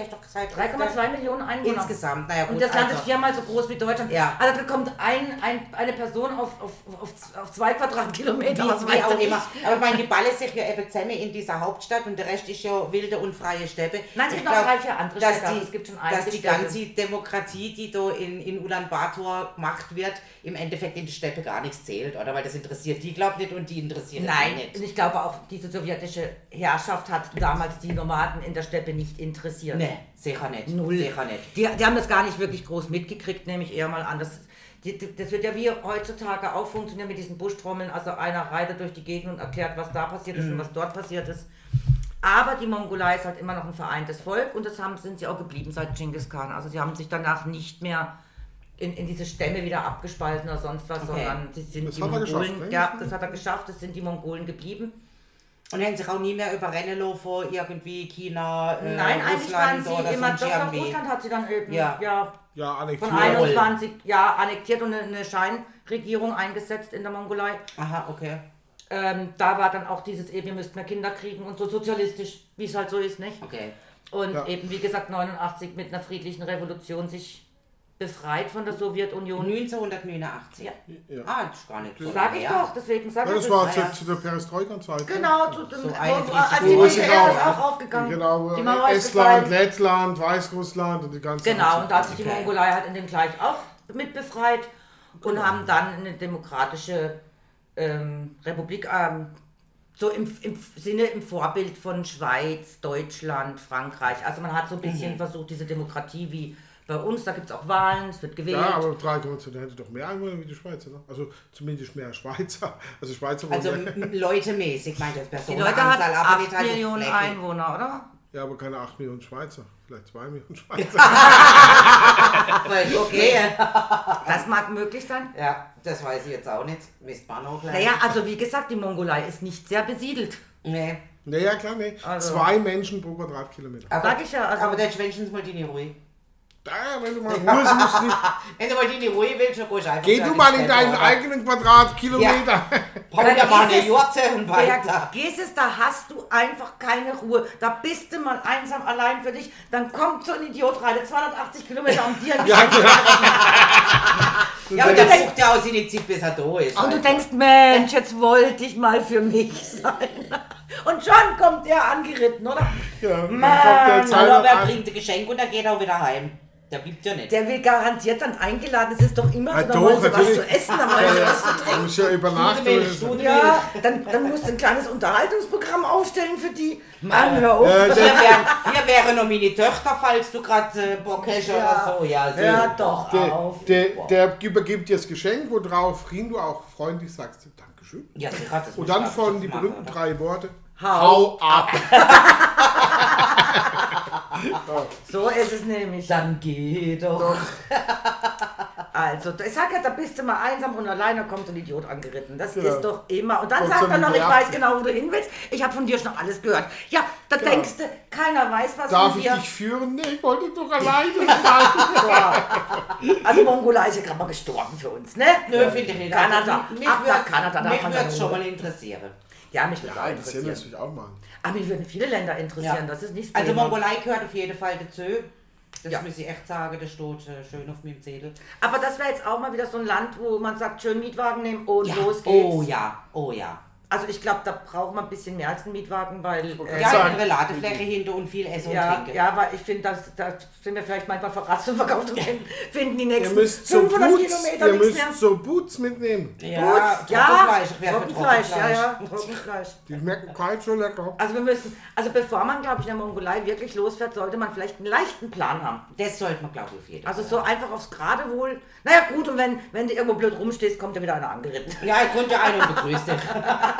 C: hast du doch gesagt.
A: 3,2 Millionen Einwohner.
C: Insgesamt, naja gut.
A: Und das Land
C: also,
A: ist viermal so groß wie Deutschland.
C: Ja.
A: Also da kommt ein, ein, eine Person auf, auf, auf, auf zwei Quadratkilometer.
C: Wie, wie auch immer. Aber ich meine, die ballen sich ja eben zusammen in dieser Hauptstadt und der Rest ist ja wilde und freie Steppe.
A: Nein, es gibt noch drei, vier andere Städte.
C: die-
A: es gibt schon
C: dass die ganze Demokratie, die da in, in Ulaanbaatar gemacht wird, im Endeffekt in der Steppe gar nichts zählt, oder? Weil das interessiert die, glaubt nicht, und die interessiert
A: Nein,
C: die
A: und
C: nicht.
A: ich glaube auch, diese sowjetische Herrschaft hat damals die Nomaden in der Steppe nicht interessiert.
C: Nee, sicher nicht.
A: Null.
C: Sicher nicht.
A: Die, die haben das gar nicht wirklich groß mitgekriegt, nehme ich eher mal an. Das, die, die- das wird ja wie heutzutage auch funktionieren mit diesen Buschtrommeln. Also einer reitet durch die Gegend und erklärt, was da passiert ist und was dort passiert ist. Aber die Mongolei ist halt immer noch ein vereintes Volk und das haben, sind sie auch geblieben seit Genghis Khan. Also sie haben sich danach nicht mehr in, in diese Stämme wieder abgespalten oder sonst was,
C: Okay.
A: sondern sie sind
B: Das
A: die
B: hat
A: Mongolen.
B: geschafft, ne?
A: ja, das hat er geschafft, das sind die Mongolen geblieben.
C: Und hätten sich auch nie mehr überrennen lassen von irgendwie China, äh,
A: Nein, eigentlich waren
C: Russland
A: sie immer, doch. Russland hat sie dann eben,
C: Ja.
A: ja
B: Ja,
A: von
B: annektiert.
A: 21 Jahren annektiert und eine Scheinregierung eingesetzt in der Mongolei.
C: Aha, okay.
A: Ähm, da war dann auch dieses, eben, wir müssten mehr Kinder kriegen und so sozialistisch, wie es halt so ist, nicht?
C: Okay.
A: Und
B: Ja.
A: eben, wie gesagt, 89 mit einer friedlichen Revolution sich befreit von der Sowjetunion.
C: 1989.
A: Ja.
B: Ja.
C: Ah, das ist gar nicht so.
A: Sag ich
C: her.
A: doch, deswegen sag
B: Ja,
A: ich
B: das war
A: das.
B: zu,
C: ja.
B: zu der Perestroika-Zeit.
A: Genau, zu,
C: So
A: so
C: eine
A: als die
B: Wo
A: DDR ist
B: auch-
A: auch aufgegangen.
B: Genau,
A: die Mauer ist
B: Estland,
A: gefallen.
B: Lettland, Weißrussland und die ganze
A: Genau, und da hat sich die
C: Okay.
A: Mongolei halt in dem Gleich auch mit befreit und haben dann eine demokratische ähm, Republik, ähm, so im, im Sinne, im Vorbild von Schweiz, Deutschland, Frankreich. Also man hat so ein bisschen versucht, diese Demokratie wie bei uns, da gibt es auch Wahlen, es wird gewählt.
B: Ja, aber 3,2, der hätte doch mehr Einwohner wie die Schweizer, ne? Also zumindest mehr Schweizer. Also Schweizer
C: Also leutemäßig, meint das
A: die
C: Personenanzahl,
A: Leute hat
C: aber nicht
A: 8
C: halt die
A: Millionen. Einwohner, oder?
B: Ja, aber keine 8 Millionen Schweizer. Vielleicht 2 Millionen Schweizer.
C: Okay.
A: Das mag möglich sein.
C: Ja, das weiß ich jetzt auch nicht. Wisst man auch gleich.
A: Naja, also wie gesagt, die Mongolei ist nicht sehr besiedelt.
C: Nee.
B: naja, klar, nee.
A: Also-
B: Zwei Menschen pro Quadratkilometer.
C: Aber,
A: Sag ich ja, also-
C: aber dann wenigstens mal deine Ruhe.
B: Da, wenn du mal Ruhe suchst, nicht.
C: Wenn du mal deine Ruhe willst, dann gehst du einfach
B: Geh du mal in deinen
C: oder?
B: eigenen Quadratkilometer.
A: Dann
C: dir mal eine
A: es-
C: Jurte und weiter.
A: Es, da hast du einfach keine Ruhe. Da bist du mal einsam allein für dich. Dann kommt so ein Idiot rein, der 280 Kilometer um dir.
B: Ja, genau.
C: Ja, und der
A: du denkst-
C: braucht ja auch seine Zeit, bis er da ist.
A: Und du denkst, Mensch, jetzt wollte ich mal für mich sein. Und schon kommt der angeritten, oder?
B: Ja, dann
A: Mann,
B: der Zeit
C: wer bringt ein Geschenk und dann geht er auch wieder heim. Der bleibt ja nicht.
A: Der will garantiert dann eingeladen. Es ist doch immer
B: Ja,
A: so, da
B: doch,
A: sie was zu essen, sie was zu trinken.
B: muss ja übernachten. So.
A: Ja, dann, dann musst du ein kleines Unterhaltungsprogramm aufstellen für die. Mann, hör auf.
B: Äh,
C: Hier wären, hier wären noch meine Töchter, falls du gerade äh, Bock hast
A: Ja.
C: oder so. Ja, so.
A: Hör doch
B: der,
A: auf.
B: der, der übergibt dir das Geschenk, worauf du auch freundlich sagst, Dankeschön.
C: Ja, sicher, das
B: Und dann folgen die
C: machen,
B: berühmten
C: oder?
B: drei Worte.
A: Hau
B: ab!
A: So ist es nämlich.
C: Dann geh doch.
A: Also, ich sag ja, da bist du mal einsam und alleine kommt ein Idiot angeritten. Das
B: Genau.
A: ist doch immer. Und dann
B: Und
A: sagt er noch, ich weiß genau, wo du hin willst. Ich habe von dir schon alles gehört. Ja, da
B: Genau.
A: denkst du, keiner weiß was
B: Darf
A: von
B: ich
A: dir.
B: dich führen? Nee, ich wollte doch alleine sein.
A: Also Mongolei ist ja gerade mal gestorben für uns, ne?
C: Nö, finde ich nicht.
A: Kanada.
C: Also, mich
A: Ab nach
C: würd's-
A: Kanada, da
C: Mich würde es schon mal interessieren.
A: Ja, mich würde
B: Ja,
A: auch
B: das ja
A: interessieren.
B: natürlich auch mal.
A: Aber mich würden viele Länder interessieren, das ist nicht
C: Also
A: Thema.
C: Mongolei gehört auf jeden Fall dazu. Das
A: Ja.
C: muss ich echt sagen, das steht äh, schön auf meinem Zettel.
A: Aber das wäre jetzt auch mal wieder so ein Land, wo man sagt, schön Mietwagen nehmen und
C: Ja.
A: los geht's.
C: Oh ja, oh ja.
A: Also ich glaube, da braucht man ein bisschen mehr als einen Mietwagen, weil... äh,
C: Ja, eine Ladefläche hinter und viel Essen
A: Ja,
C: und Trinken.
A: ja, weil ich finde, das- da sind wir vielleicht manchmal verratzt und verkauft und finden die
B: Ihr
A: nächsten
B: müsst so
A: 500
B: Boots,
A: Kilometer
B: ihr
A: nichts mehr.
B: müsst so Boots mitnehmen.
C: Ja,
A: Gut, ja,
C: Trockenfleisch. Für
A: Trockenfleisch, ja, ja, Trockenfleisch.
B: Die schmecken kalt so lecker.
A: Also wir müssen, also bevor man, glaube ich, in der Mongolei wirklich losfährt, sollte man vielleicht einen leichten Plan haben.
C: Das sollte man, glaube ich, auf jeden
A: Also
C: Fall.
A: so einfach aufs Geradewohl. Naja gut, und wenn, wenn du irgendwo blöd rumstehst, kommt dir wieder einer angeritten.
C: Ja, ich konnte einen begrüßt dich.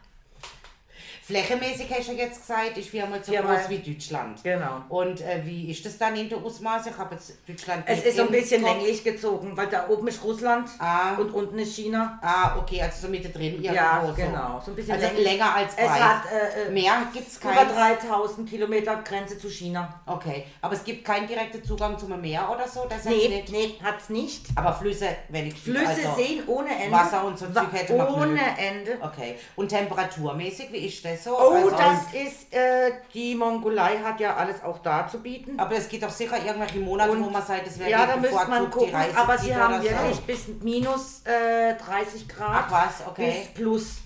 C: Flächemäßig hast du jetzt gesagt, ist viermal so
A: Viermal.
C: groß wie Deutschland.
A: Genau.
C: Und äh, wie ist das dann in der Ausmaße? Ich habe jetzt Deutschland
A: Es ist so ein bisschen
C: Kopf.
A: länglich gezogen, weil da oben ist Russland
C: Ah.
A: und unten ist China.
C: Ah, okay, also so mittendrin irgendwo
A: Ja,
C: so.
A: genau. So ein bisschen
C: also
A: länglich.
C: länger als
A: Es
C: breit.
A: hat äh, äh,
C: Mehr gibt es
A: über
C: kein.
A: 3000 Kilometer Grenze zu China.
C: Okay, aber es gibt keinen direkten Zugang zum Meer oder so? Das heißt
A: Nee,
C: nicht.
A: nee, hat's nicht.
C: Aber Flüsse, wenn ich
A: Flüsse
C: also,
A: sehen ohne Ende.
C: Wasser und so Zeug hätte man
A: Ohne. Ende.
C: Okay. Und temperaturmäßig, wie ist das so?
A: Oh,
C: Also-
A: das ist, äh, die Mongolei hat ja alles auch da zu bieten.
C: Aber es gibt doch sicher irgendwelche Monate,
A: Und-
C: wo man sagt, es wäre
A: Ja, da müsste man gucken, aber sie haben wirklich
C: so.
A: bis minus äh, 30 Grad.
C: Ach was, okay.
A: Bis plus.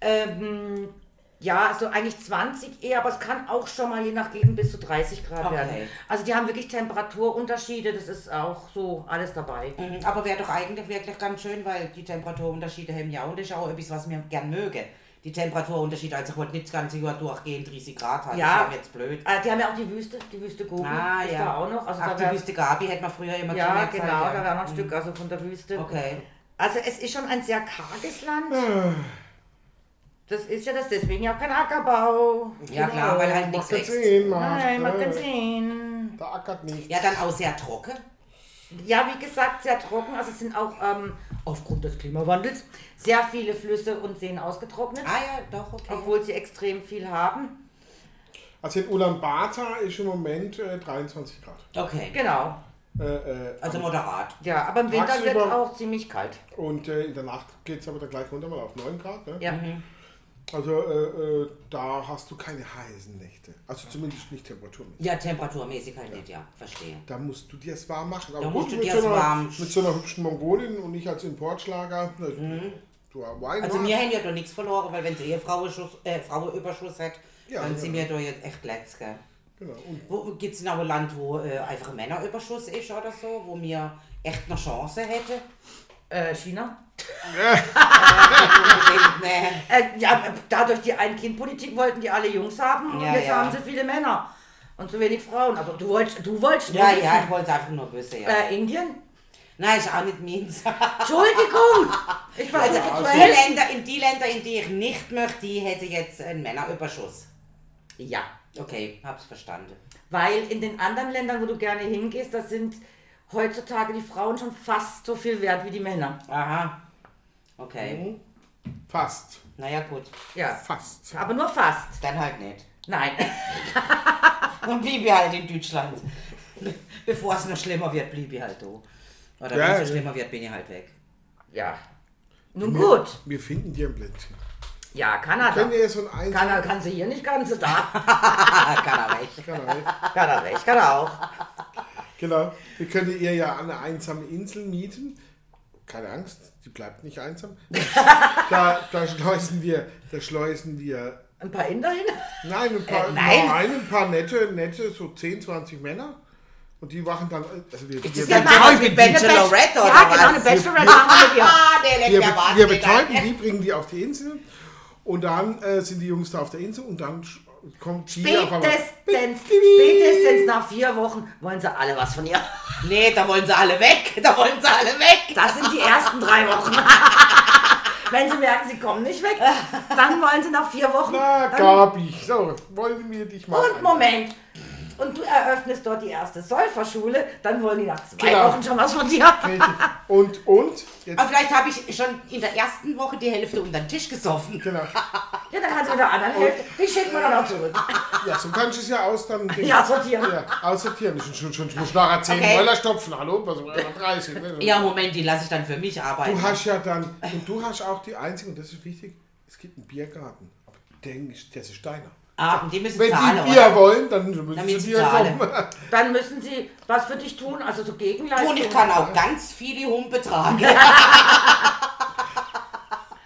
A: Ähm, Ja, also eigentlich 20 eher, aber es kann auch schon mal je nach Gegend bis zu 30 Grad
C: Okay.
A: werden. Also die haben wirklich Temperaturunterschiede, das ist auch so alles dabei.
C: Mhm, Aber wäre doch eigentlich wirklich ganz schön, weil die Temperaturunterschiede haben ja und das ist auch etwas, was wir gern mögen. Die Temperaturunterschiede, also ich wollte nicht das ganze Jahr durchgehend 30 Grad haben,
A: Ja.
C: das wäre jetzt blöd.
A: Äh, die haben ja auch die Wüste, die Wüste Gobi
C: Ah,
A: ist
C: ja.
A: da auch noch. Also
C: Ach,
A: da
C: die Wüste Gabi hätte man früher immer zu
A: Ja, genau,
C: Zeit,
A: da wäre noch ein Stück also von der Wüste.
C: Okay.
A: Also es ist schon ein sehr karges Land. Das ist ja das, deswegen ja auch kein Ackerbau.
C: Ja klar, weil halt nichts wächst.
B: Macht,
A: Nein, macht keinen
B: ne?
A: Sinn.
B: Da ackert nichts.
C: Ja, dann auch sehr trocken.
A: Ja, wie gesagt, sehr trocken. Also es sind auch ähm, aufgrund des Klimawandels sehr viele Flüsse und Seen ausgetrocknet,
C: Ah ja, doch, okay.
A: obwohl sie extrem viel haben.
B: Also in Ulaanbaatar ist im Moment äh, 23 Grad.
C: Okay,
A: Genau.
B: Äh, äh,
C: also moderat.
A: Ja, aber im Winter wird es auch ziemlich kalt.
B: und äh, in der Nacht geht es aber dann gleich runter mal auf 9 Grad. Ne?
A: Ja.
B: Also äh, äh, da hast du keine heißen Nächte. Also zumindest nicht temperaturmäßig.
C: Ja, temperaturmäßig halt nicht, ja, verstehe.
B: Da musst du dir es warm machen.
C: Da
B: Aber
C: musst
B: gut,
C: du
B: mit,
C: dir
B: so
C: es
B: einer,
C: warm-
B: mit so einer hübschen Mongolin und ich als Importschlager. na, Du, why
C: Also wir haben ja da nichts verloren, weil wenn sie Ehefrauenschuss, äh, Frauenüberschuss hat,
B: Ja,
C: dann
B: ja.
C: sind wir da jetzt echt letzt, gell?
B: Genau. Und
C: Wo gibt es noch ein Land, wo äh, einfach ein Männerüberschuss ist oder so, wo wir echt eine Chance hätte?
A: Äh, China?
C: Nee.
A: Äh, ja, dadurch die Ein-Kind-Politik wollten die alle Jungs haben und
C: Ja,
A: jetzt
C: ja.
A: haben sie viele Männer und zu wenig Frauen. Also du wolltest, du wolltest nur
C: Ja,
A: wissen.
C: ja, ich wollte einfach nur wissen, ja.
A: Äh, Indien?
C: Nein, ist auch nicht meins.
A: Entschuldigung! Ich
C: Also
A: versuche zu
C: die. Länder, in die Länder, in die ich nicht möchte, die hätte jetzt einen Männerüberschuss.
A: Ja,
C: Okay, hab's verstanden.
A: weil in den anderen Ländern, wo du gerne hingehst, da sind heutzutage die Frauen schon fast so viel wert wie die Männer.
C: Aha. Okay.
B: fast.
C: Naja, gut.
A: Ja,
B: Fast.
A: aber nur fast.
C: Dann halt nicht.
A: Nein.
C: Dann blieb ich halt in Deutschland. Bevor es noch schlimmer wird, blieb ich halt da. Oder
B: Ja.
C: wenn es schlimmer wird, bin ich halt weg.
A: Ja. Nun gut.
B: Wir finden dir ein Plätzchen.
A: Ja,
B: Können
A: Kanada.
B: wir so ein
A: Kanada kann sie hier nicht ganz, da.
C: Kann er weg.
A: Kann er recht, kann er auch.
B: Genau. Wir können ihr ja eine einsame Insel mieten. Keine Angst, die bleibt nicht einsam. Da, da schleusen wir, da schleusen wir,
A: Ein paar Inder hin?
B: nein, ein paar,
C: Äh, nein.
B: nein, ein paar nette, nette, so 10, 20 Männer. Und die wachen dann, also wir, wir,
C: Das
B: wir,
C: ist ja was wie Bachelorette oder
A: Ja, genau, eine? Bachelorette machen wir.
C: Ah, der
B: wir, wir betäuben die, bringen die auf die Insel. Und dann äh, sind die Jungs da auf der Insel und dann kommt die auf einmal.
A: Spätestens, spätestens nach vier Wochen wollen sie alle was von ihr.
C: Nee, da wollen sie alle weg. Da wollen sie alle weg.
A: Das sind die ersten drei Wochen. Wenn sie merken, sie kommen nicht weg, dann wollen sie nach vier Wochen.
B: Na, Gabi, so, wollen wir dich mal.
A: und Moment. Und du eröffnest dort die erste Säuferschule, dann wollen die nach zwei
B: Genau.
A: Wochen schon was von dir.
B: Richtig. Und, und, jetzt,
C: Aber vielleicht habe ich schon in der ersten Woche die Hälfte unter den Tisch gesoffen.
B: genau.
A: Ja, dann kannst du mit der anderen Hälfte, die schickt man dann auch zurück.
B: Ja, so kannst du es ja aus dann.
A: Ja, sortieren.
B: Ja, aussortieren. Ich, schon, schon, ich muss nachher 10
C: Okay.
B: Boiler stopfen. Hallo, was war 30? Ne?
C: Ja, Moment, die lasse ich dann für mich arbeiten.
B: Du hast ja dann, und du hast auch die einzige, und das ist wichtig, es gibt einen Biergarten. Aber denk, das ist deiner.
C: Ah, und die müssen
B: Wenn
C: zahlen,
B: die Bier
C: oder?
B: wollen, dann müssen
C: Damit
B: sie
C: sie
B: Bier
C: zahlen.
B: kommen.
A: Dann müssen sie was für dich tun, also so Gegenleistung.
C: Und ich kann auch ganz viele Humpe tragen.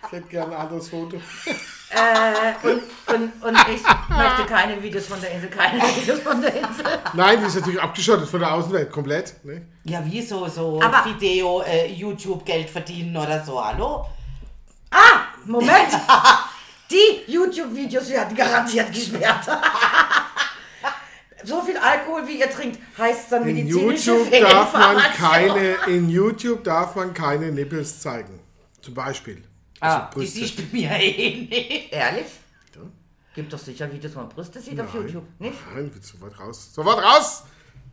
B: Ich hätte gerne ein anderes Foto.
A: Äh, und, und, und ich möchte keine Videos von der Insel, keine Videos von der Insel.
B: Nein, die ist natürlich abgeschottet von der Außenwelt, komplett. Ne?
C: Ja, wie so, so
A: Aber-
C: Video, äh, YouTube Geld verdienen oder so, hallo?
A: Ah, Moment! Die YouTube-Videos werden garantiert gesperrt. So viel Alkohol, wie ihr trinkt, heißt dann
B: In
A: medizinische
B: YouTube, darf man keine, in YouTube darf man keine Nippels zeigen. Zum Beispiel.
C: Ah, die
B: Brüste.
C: siehst du bei mir eh nicht.
A: Ehrlich? Gibt doch sicher Videos, wo man Brüste sieht auf
B: Nein.
A: YouTube, nicht?
B: Nein, wird sofort raus. Sofort raus!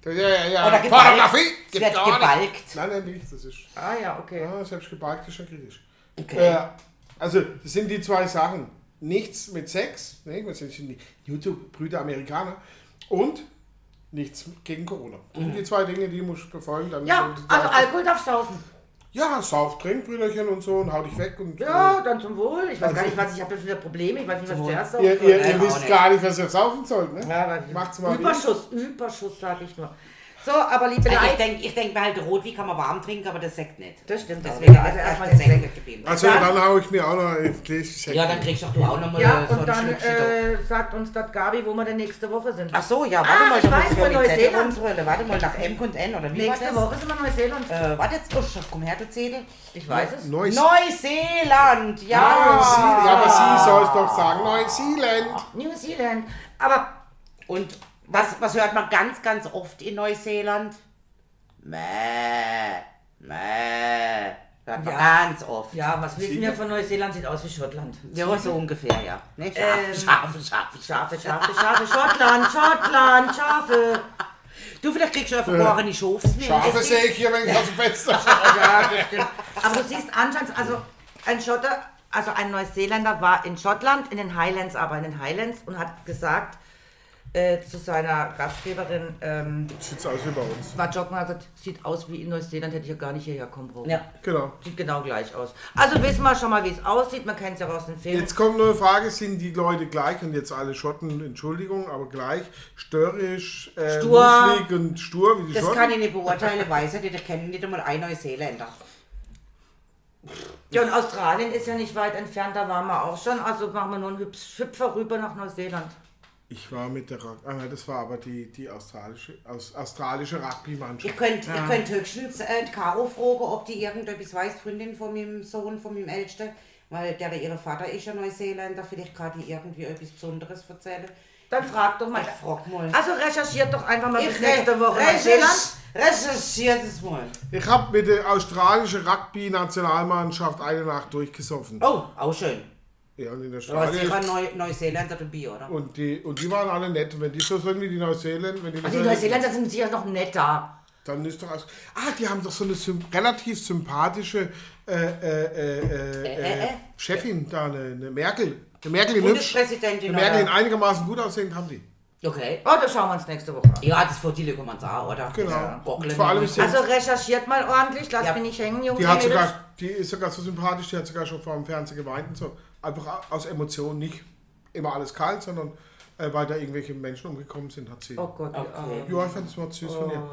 B: Ja, ja, ja.
C: Oder.
B: Pornografie!
C: Es wird gebalgt.
B: Nein, nein, nicht. Das ist.
A: Ah ja, okay.
B: Ja, selbst gebalgt ist schon kritisch.
C: Okay.
B: Äh, also, das sind die zwei Sachen. Nichts mit Sex, ne, das sind die YouTube-Brüder Amerikaner. Und nichts gegen Corona. Das sind die zwei Dinge, die muss ich befolgen. Dann
A: Ja, also Alkohol darf saufen.
B: Ja, sauf, trink, Brüderchen und so und hau dich weg. Und,
A: Ja, dann zum Wohl. Ich weiß gar nicht, was ich habe wieder Probleme. Ich weiß nicht, was zuerst
B: äh, ihr,
A: saufen
B: ihr, ihr
C: auch
B: wisst
C: nicht.
B: gar nicht, was ihr saufen sollt. Ne?
A: Ja, weiß ich
B: Macht's mal
A: Überschuss, Überschuss, sage ich nur. So, aber liebe
C: Ich
A: Leute,
C: denke ich denk mir halt, Rotwein kann man warm trinken, aber das Sekt nicht.
A: Das stimmt auch
C: Deswegen also
A: Also
C: erstmal Sekt
A: Sekt.
C: geblieben.
B: Also
A: Ja.
B: dann hau ich mir auch noch ein Gläschen
C: Ja, dann kriegst doch du auch nochmal
A: ja,
C: so
A: und
C: ein
A: dann äh, sagt uns dort Gabi, wo wir denn nächste Woche sind.
C: Ach so, ja, warte
A: Ah,
C: mal,
A: ich weiß,
C: ich Zettel
A: Neuseeland.
C: rumtrödeln. Warte mal, nach M und N, oder wie
A: nächste
C: war das?
A: Woche sind wir in Neuseeland.
C: Äh, warte jetzt, oh, komm her, du Zettel.
A: Ich weiß es.
B: Neues
C: Neuseeland, ja.
B: Ja, aber sie soll es doch sagen, Neuseeland.
A: New Zealand. Aber
C: Und was, was hört man ganz, ganz oft in Neuseeland? Mäh, mäh. Hört man
A: Ja.
C: ganz oft.
A: ja, was wissen wir von Neuseeland? Sieht aus wie Schottland.
C: Ja, so ungefähr, ja. Ne?
A: Ähm,
C: Schafe, Schafe, Schafe.
A: Schafe, Schafe, Schafe, Schottland, Schottland, Schafe.
C: Du, vielleicht kriegst du ja verborgene Schafsmilch.
B: Schafe sehe ich hier, wenn ich aus dem Fenster schaue.
A: Ja, das stimmt. Aber du siehst anscheinend, also ein Schotter, also ein Neuseeländer war in Schottland, in den Highlands, aber in den Highlands und hat gesagt äh, zu seiner Gastgeberin, ähm,
B: Sieht aus wie bei uns.
A: war joggen, also sieht aus wie in Neuseeland, hätte ich ja gar nicht hierher kommen brauchen.
C: Ja.
B: Genau.
A: Sieht genau gleich aus. Also wissen wir schon mal, wie es aussieht. Man kennt es ja auch aus den Filmen.
B: Jetzt kommt nur eine Frage, sind die Leute gleich, und jetzt alle Schotten, Entschuldigung, aber gleich störrisch, äh,
A: Stur.
B: und stur wie die
C: Das
B: Schotten?
C: kann ich nicht beurteilen, weiß ich nicht. Da kennen nicht einmal einen Neuseeländer.
A: Ja, und Australien ist ja nicht weit entfernt, da waren wir auch schon. Also machen wir nur einen Hüpf- Hüpfer rüber nach Neuseeland.
B: Ich war mit der, Ra- ah, nein, das war aber die, die australische, aus, australische
C: Ihr
B: Rugby-Mannschaft.
C: könnt, ihr könnt höchstens äh, die Caro fragen, ob die irgendetwas weiß, Freundin von meinem Sohn, von meinem Ältesten, weil der, ihre Vater ist ja Neuseeländer, vielleicht kann die irgendwie etwas Besonderes erzählen.
A: Dann frag doch mal.
C: Ich frag mal.
A: Also recherchiert doch einfach mal bis
C: Ich
A: nächste Woche
C: recherch-
A: Neuseeland.
C: Recherchiert es mal.
B: Ich habe mit der australischen Rugby-Nationalmannschaft eine Nacht durchgesoffen.
C: Oh, auch schön.
B: Ja, und in der
C: Da war sicher
B: Australien.
C: Neu Neuseeländer dabei, oder?
B: Und die, und die waren alle nett. Wenn die so sind wie die Neuseeländer, wenn die,
A: Die Neuseeländer sind sicher noch netter.
B: dann ist doch. Ah, die haben doch so eine sym relativ sympathische äh, äh, äh, äh,
C: äh, äh?
B: Chefin da, eine, eine Merkel. Eine Merkel in.
C: Bundespräsidentin,
B: Eine Merkel in einigermaßen gut aussehend haben die.
C: Okay.
A: Oh, das schauen wir uns nächste Woche an.
C: Ja, das vor die kann man sagen, oder?
B: Genau.
C: Ja.
B: Vor allem ist sie-
A: Also recherchiert mal ordentlich, lasst
C: Ja.
A: mich nicht hängen, Jungs.
B: Die, hat sogar, die ist sogar so sympathisch, die hat sogar schon vor dem Fernsehen geweint und so. Einfach aus Emotionen, nicht immer alles kalt, sondern äh, weil da irgendwelche Menschen umgekommen sind, hat sie.
A: Oh Gott,
C: Okay.
B: Ja, ich fand das mal süß von ihr.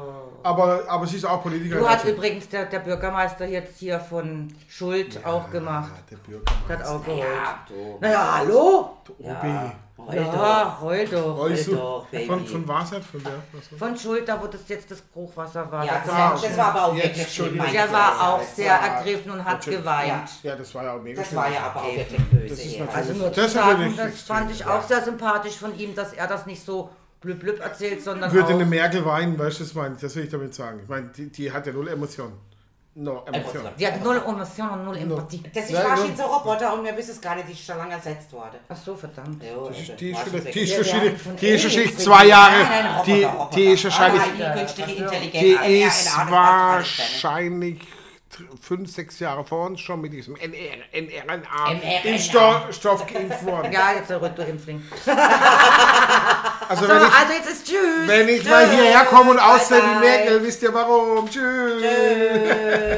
B: Aber, aber sie ist auch Politikerin.
A: Du hast
B: also-
A: übrigens der, der Bürgermeister jetzt hier von Schuld auch gemacht.
B: Ah, der
A: Der hat
B: Bürgermeister.
A: auch geheult.
C: Ja, du.
A: Naja, hallo?
B: OB.
C: Heul
A: Ja, heul doch.
B: Weißt du,
C: doch, Baby.
B: von, von was hat? Von wer?
A: Von Schuld, da wo das jetzt das Hochwasser war.
C: Ja,
A: das war
C: das war aber auch
B: Jetzt,
C: wirklich schlimm.
A: Der war auch sehr
C: war-
A: ergriffen und hat geweint.
B: Ja, das war ja auch mega
C: Das
B: schön.
C: war ja aber auch wirklich böse.
A: Also nur zu sagen, das fand ich auch sehr sympathisch von ihm, dass er das nicht so blüb blüb erzählt, sondern
B: Würde
A: auch...
B: eine Merkel weinen, weißt du, das meine ich, das will ich damit sagen. Ich meine, die, die hat ja null Emotionen. No, Emotionen.
A: Die hat null Emotion und null Empathie.
C: Das ist wahrscheinlich
B: nur-
C: so ein Roboter und wir wissen es gar nicht, die ist schon lange ersetzt worden.
A: Ach so, verdammt.
C: Ja,
B: Die ist, die ist,
C: wahrscheinlich-
B: schon- die ist
A: von
B: die ist wahrscheinlich zwei Jahre,
C: Nein, nein, Roboter,
B: die,
C: Roboter.
B: die ist wahrscheinlich,
C: Ah, die
B: ist
C: das ist.
B: wahrscheinlich fünf, sechs Jahre vor uns schon mit diesem NR,
C: mRNA.
B: NRNA-Impfstoff geimpft worden.
A: Ja, jetzt zurück, du Impfling.
B: Also
A: So,
B: wenn ich,
A: also jetzt ist Tschüss.
B: wenn ich mal hierher komme und aussehe
C: bye.
B: Merkel, wisst ihr warum. Tschüss.
C: Tschüss.